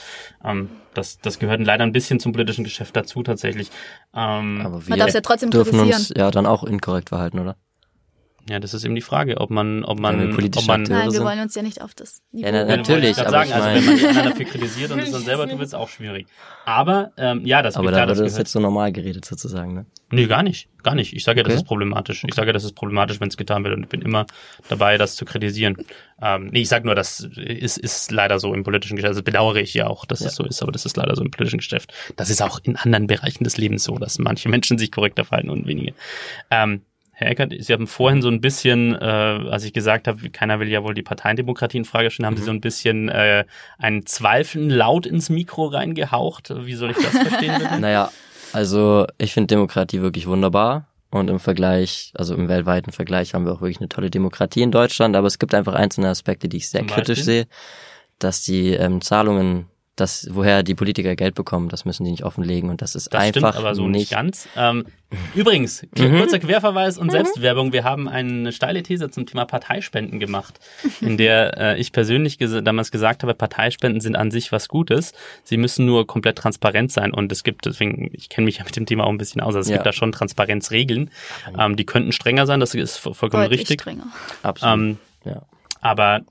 Ähm, das, das gehört leider ein bisschen zum politischen Geschäft dazu tatsächlich.
Ähm, aber wir Man darf es ja trotzdem dürfen uns ja dann auch inkorrekt verhalten, oder?
Ja, das ist eben die Frage, ob man, ob man,
ja, ob man
Nein, wir wollen uns ja nicht auf das
Niveau. Ja, na, natürlich,
aber sagen, ich mein, also wenn man die anderen dafür kritisiert und es dann selber tut, wird es auch schwierig. Aber ähm, ja, das
Aber
klar,
da wurde das, das jetzt so normal geredet sozusagen, ne?
Nee, gar nicht, gar nicht. Ich sage ja, das ist problematisch. Ich sage ja, das ist problematisch, wenn es getan wird und ich bin immer dabei, das zu kritisieren. Ähm, nee, ich sage nur, das ist, ist leider so im politischen Geschäft. Das bedauere ich ja auch, dass ja. das so ist, aber das ist leider so im politischen Geschäft. Das ist auch in anderen Bereichen des Lebens so, dass manche Menschen sich korrekter verhalten und wenige. Ähm, Herr Eckert, Sie haben vorhin so ein bisschen, äh, als ich gesagt habe, keiner will ja wohl die Parteiendemokratie in Frage stellen, haben mhm. Sie so ein bisschen äh, einen Zweifeln laut ins Mikro reingehaucht. Wie soll ich das verstehen? Bitte?
naja, also ich finde Demokratie wirklich wunderbar. Und im Vergleich, also im weltweiten Vergleich haben wir auch wirklich eine tolle Demokratie in Deutschland, aber es gibt einfach einzelne Aspekte, die ich sehr kritisch sehe, dass die ähm, Zahlungen das, woher die Politiker Geld bekommen, das müssen die nicht offenlegen und das ist das einfach stimmt
aber so
nicht,
nicht ganz. Ähm, übrigens, mhm. kurzer Querverweis und mhm. Selbstwerbung. Wir haben eine steile These zum Thema Parteispenden gemacht, in der äh, ich persönlich ges damals gesagt habe, Parteispenden sind an sich was Gutes. Sie müssen nur komplett transparent sein und es gibt, deswegen, ich kenne mich ja mit dem Thema auch ein bisschen aus, also es ja. gibt da schon Transparenzregeln. Ähm, die könnten strenger sein, das ist vollkommen Deutlich richtig. Strenger.
Absolut. Ähm, ja.
Aber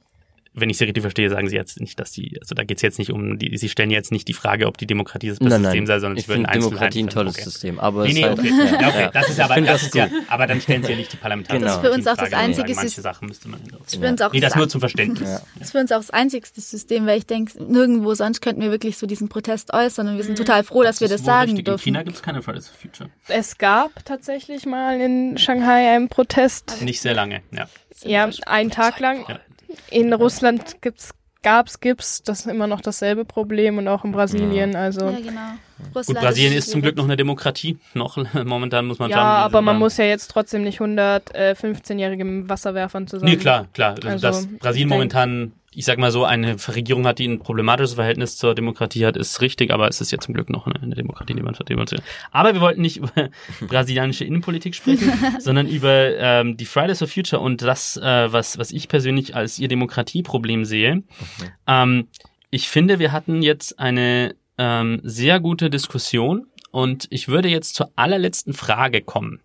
wenn ich Sie richtig verstehe, sagen Sie jetzt nicht, dass die, also da geht es jetzt nicht um, die, Sie stellen jetzt nicht die Frage, ob die Demokratie das beste System sei, sondern
ich würde Demokratie ein tolles okay. System, aber
nee, nee, halt, okay. Ja, okay. Das ist aber, das, ist ja, aber dann stellen Sie ja nicht die Parlamentarische
genau. Das ist für uns auch das einzige
System. Sachen müsste man
das für uns auch
nee, das nur zum Verständnis.
Ja. Das ist für uns auch das einzigste System, weil ich denke, nirgendwo sonst könnten wir wirklich so diesen Protest äußern und wir sind total froh, dass das wir das sagen richtig. dürfen.
In China gibt es keine Fridays for Future.
Es gab tatsächlich mal in Shanghai einen Protest.
Nicht sehr lange, ja.
Ja, einen Tag lang. In Russland gibt's gab's, gibt's, das ist immer noch dasselbe Problem und auch in Brasilien. Also
ja, genau.
Gut, Brasilien ist zum Glück noch eine Demokratie. Noch momentan muss man
ja. Ja, aber man muss ja jetzt trotzdem nicht 115-jährige äh, Wasserwerfern zusammen.
Nee, klar, klar. Also, also dass Brasilien momentan ich sag mal so, eine Regierung hat, die ein problematisches Verhältnis zur Demokratie hat, ist richtig, aber es ist ja zum Glück noch eine, eine Demokratie, die man demonstriert. Aber wir wollten nicht über brasilianische Innenpolitik sprechen, sondern über ähm, die Fridays for Future und das, äh, was, was ich persönlich als ihr Demokratieproblem sehe. Okay. Ähm, ich finde, wir hatten jetzt eine ähm, sehr gute Diskussion und ich würde jetzt zur allerletzten Frage kommen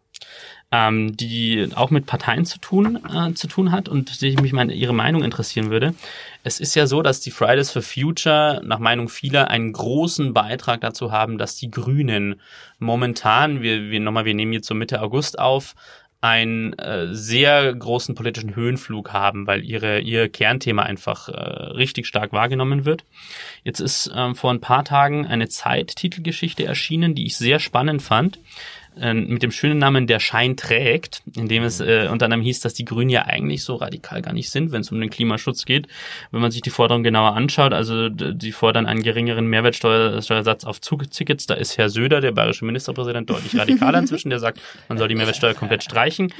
ähm, die auch mit Parteien zu tun, äh, zu tun hat und die mich meine, ihre Meinung interessieren würde. Es ist ja so, dass die Fridays for Future nach Meinung vieler einen großen Beitrag dazu haben, dass die Grünen momentan, wir, wir nochmal, wir nehmen jetzt so Mitte August auf, einen äh, sehr großen politischen Höhenflug haben, weil ihre ihr Kernthema einfach äh, richtig stark wahrgenommen wird. Jetzt ist ähm, vor ein paar Tagen eine Zeittitelgeschichte erschienen, die ich sehr spannend fand. Äh, mit dem schönen Namen Der Schein trägt, in dem es äh, unter anderem hieß, dass die Grünen ja eigentlich so radikal gar nicht sind, wenn es um den Klimaschutz geht. Wenn man sich die Forderung genauer anschaut, also die fordern einen geringeren Mehrwertsteuersatz auf Zugtickets, da ist Herr Söder, der bayerische Ministerpräsident, deutlich radikaler inzwischen, der sagt, man soll die Mehrwertsteuer komplett streichen.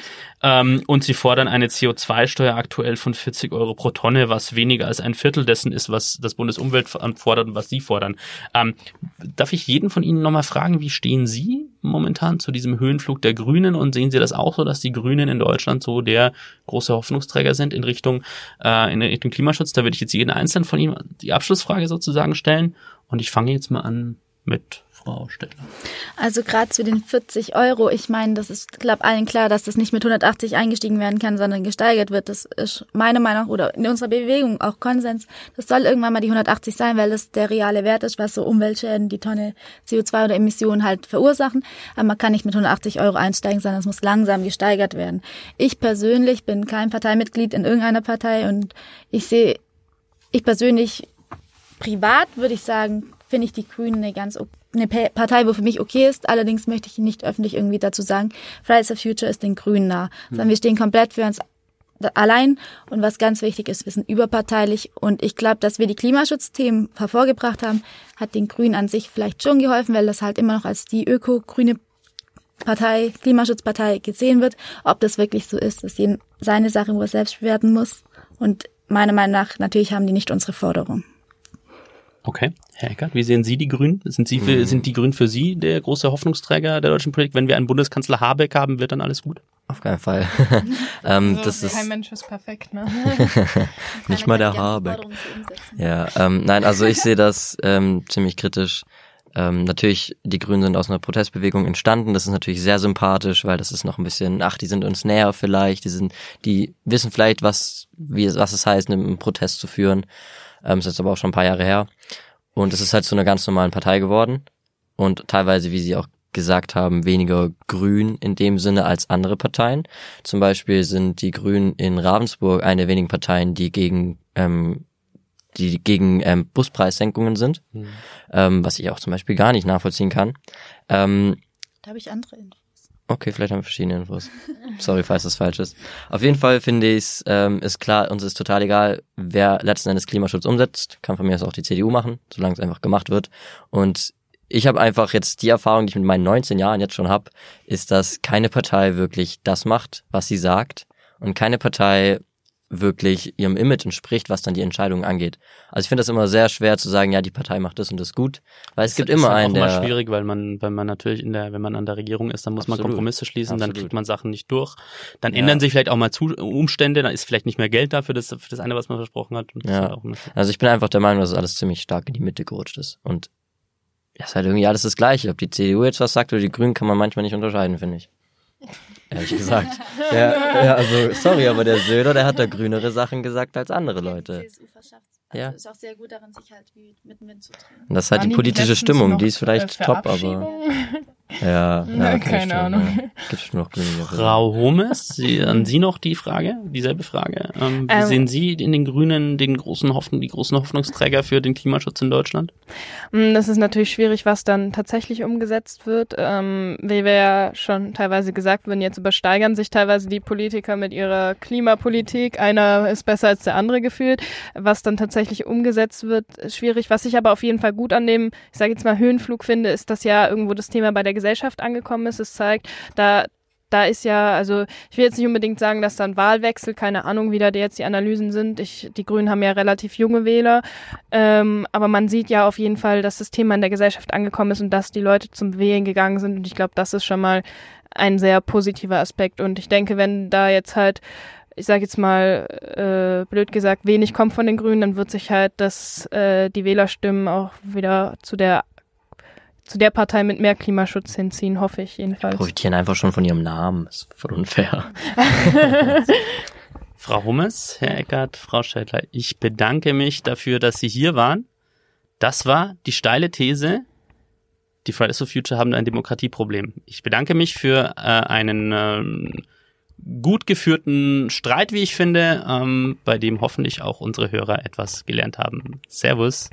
Ähm, und sie fordern eine CO2-Steuer aktuell von 40 Euro pro Tonne, was weniger als ein Viertel dessen ist, was das Bundesumweltamt fordert und was Sie fordern. Ähm, darf ich jeden von Ihnen nochmal fragen, wie stehen Sie momentan zu diesem Höhenflug der Grünen? Und sehen Sie das auch so, dass die Grünen in Deutschland so der große Hoffnungsträger sind in Richtung, äh, in Richtung Klimaschutz? Da würde ich jetzt jeden einzelnen von Ihnen die Abschlussfrage sozusagen stellen. Und ich fange jetzt mal an mit Frau Stettler?
Also gerade zu den 40 Euro, ich meine, das ist, glaube allen klar, dass das nicht mit 180 eingestiegen werden kann, sondern gesteigert wird. Das ist meine Meinung oder in unserer Bewegung auch Konsens. Das soll irgendwann mal die 180 sein, weil das der reale Wert ist, was so Umweltschäden, die Tonne CO2 oder Emissionen halt verursachen. Aber man kann nicht mit 180 Euro einsteigen, sondern es muss langsam gesteigert werden. Ich persönlich bin kein Parteimitglied in irgendeiner Partei und ich sehe, ich persönlich privat würde ich sagen, finde ich die Grünen eine ganz eine Partei, wo für mich okay ist. Allerdings möchte ich nicht öffentlich irgendwie dazu sagen, Fridays for Future ist den Grünen nah. Sondern wir stehen komplett für uns allein. Und was ganz wichtig ist, wir sind überparteilich. Und ich glaube, dass wir die Klimaschutzthemen hervorgebracht haben, hat den Grünen an sich vielleicht schon geholfen, weil das halt immer noch als die öko-grüne Partei, Klimaschutzpartei gesehen wird. Ob das wirklich so ist, ist jedem seine Sache, wo er selbst bewerten muss. Und meiner Meinung nach, natürlich haben die nicht unsere Forderung.
Okay. Herr Eckert, wie sehen Sie die Grünen? Sind, Sie für, mhm. sind die Grünen für Sie der große Hoffnungsträger der deutschen Politik? Wenn wir einen Bundeskanzler Habeck haben, wird dann alles gut?
Auf keinen Fall. ähm, also, das
ist
kein
Mensch ist perfekt, ne?
Nicht mal der Habeck. Ja, ähm, nein, also ich sehe das ähm, ziemlich kritisch. Ähm, natürlich, die Grünen sind aus einer Protestbewegung entstanden. Das ist natürlich sehr sympathisch, weil das ist noch ein bisschen, ach, die sind uns näher vielleicht. Die sind, die wissen vielleicht, was, wie, was es heißt, einen Protest zu führen. Ähm, ist jetzt aber auch schon ein paar Jahre her. Und es ist halt zu einer ganz normalen Partei geworden. Und teilweise, wie Sie auch gesagt haben, weniger grün in dem Sinne als andere Parteien. Zum Beispiel sind die Grünen in Ravensburg eine der wenigen Parteien, die gegen ähm, die gegen ähm, Buspreissenkungen sind, mhm. ähm, was ich auch zum Beispiel gar nicht nachvollziehen kann. Ähm,
da habe ich andere Infos.
Okay, vielleicht haben wir verschiedene Infos. Sorry, falls das falsch ist. Auf jeden Fall finde ich es, ähm, ist klar, uns ist total egal, wer letzten Endes Klimaschutz umsetzt. Kann von mir aus auch die CDU machen, solange es einfach gemacht wird. Und ich habe einfach jetzt die Erfahrung, die ich mit meinen 19 Jahren jetzt schon habe, ist, dass keine Partei wirklich das macht, was sie sagt. Und keine Partei wirklich ihrem Image entspricht, was dann die Entscheidungen angeht. Also ich finde das immer sehr schwer zu sagen, ja, die Partei macht das und das gut, weil es das gibt immer einen, der...
Das ist immer schwierig, weil man, wenn man natürlich in der, wenn man an der Regierung ist, dann muss Absolut. man Kompromisse schließen, Absolut. dann kriegt man Sachen nicht durch. Dann ja. ändern sich vielleicht auch mal zu, Umstände, dann ist vielleicht nicht mehr Geld dafür, das, für das eine, was man versprochen hat.
Ja. also ich bin einfach der Meinung, dass alles ziemlich stark in die Mitte gerutscht ist und ja, ist halt irgendwie alles das Gleiche. Ob die CDU jetzt was sagt oder die Grünen, kann man manchmal nicht unterscheiden, finde ich ehrlich gesagt. ja, ja, also sorry, aber der Söder, der hat da grünere Sachen gesagt als andere Leute.
Also ja. ist auch sehr gut darin, sich halt mit dem Wind zu drehen.
Und das ist halt die politische Stimmung, die ist vielleicht äh, top, aber. Ja, ja okay,
keine
stimmt,
Ahnung.
Ja. Gibt's noch.
Frau Hummes, Sie, an Sie noch die Frage, dieselbe Frage. Ähm, wie ähm, sehen Sie in den Grünen den großen Hoffnung, die großen Hoffnungsträger für den Klimaschutz in Deutschland?
Mm, das ist natürlich schwierig, was dann tatsächlich umgesetzt wird. Ähm, wie wir ja schon teilweise gesagt wurden, jetzt übersteigern sich teilweise die Politiker mit ihrer Klimapolitik. Einer ist besser als der andere gefühlt. Was dann tatsächlich umgesetzt wird, ist schwierig. Was ich aber auf jeden Fall gut an dem, ich sage jetzt mal Höhenflug finde, ist, dass ja irgendwo das Thema bei der Gesellschaft angekommen ist. Es zeigt, da da ist ja, also ich will jetzt nicht unbedingt sagen, dass da ein Wahlwechsel, keine Ahnung, wie da jetzt die Analysen sind. Ich, die Grünen haben ja relativ junge Wähler, ähm, aber man sieht ja auf jeden Fall, dass das Thema in der Gesellschaft angekommen ist und dass die Leute zum Wählen gegangen sind. Und ich glaube, das ist schon mal ein sehr positiver Aspekt. Und ich denke, wenn da jetzt halt ich sage jetzt mal äh, blöd gesagt, wenig kommt von den Grünen, dann wird sich halt das, äh, die Wählerstimmen auch wieder zu der zu der Partei mit mehr Klimaschutz hinziehen, hoffe ich jedenfalls. Die
profitieren einfach schon von ihrem Namen. ist voll unfair.
Frau Hummes, Herr Eckert, Frau Schädler, ich bedanke mich dafür, dass Sie hier waren. Das war die steile These. Die Fridays for Future haben ein Demokratieproblem. Ich bedanke mich für äh, einen äh, gut geführten Streit, wie ich finde, ähm, bei dem hoffentlich auch unsere Hörer etwas gelernt haben. Servus.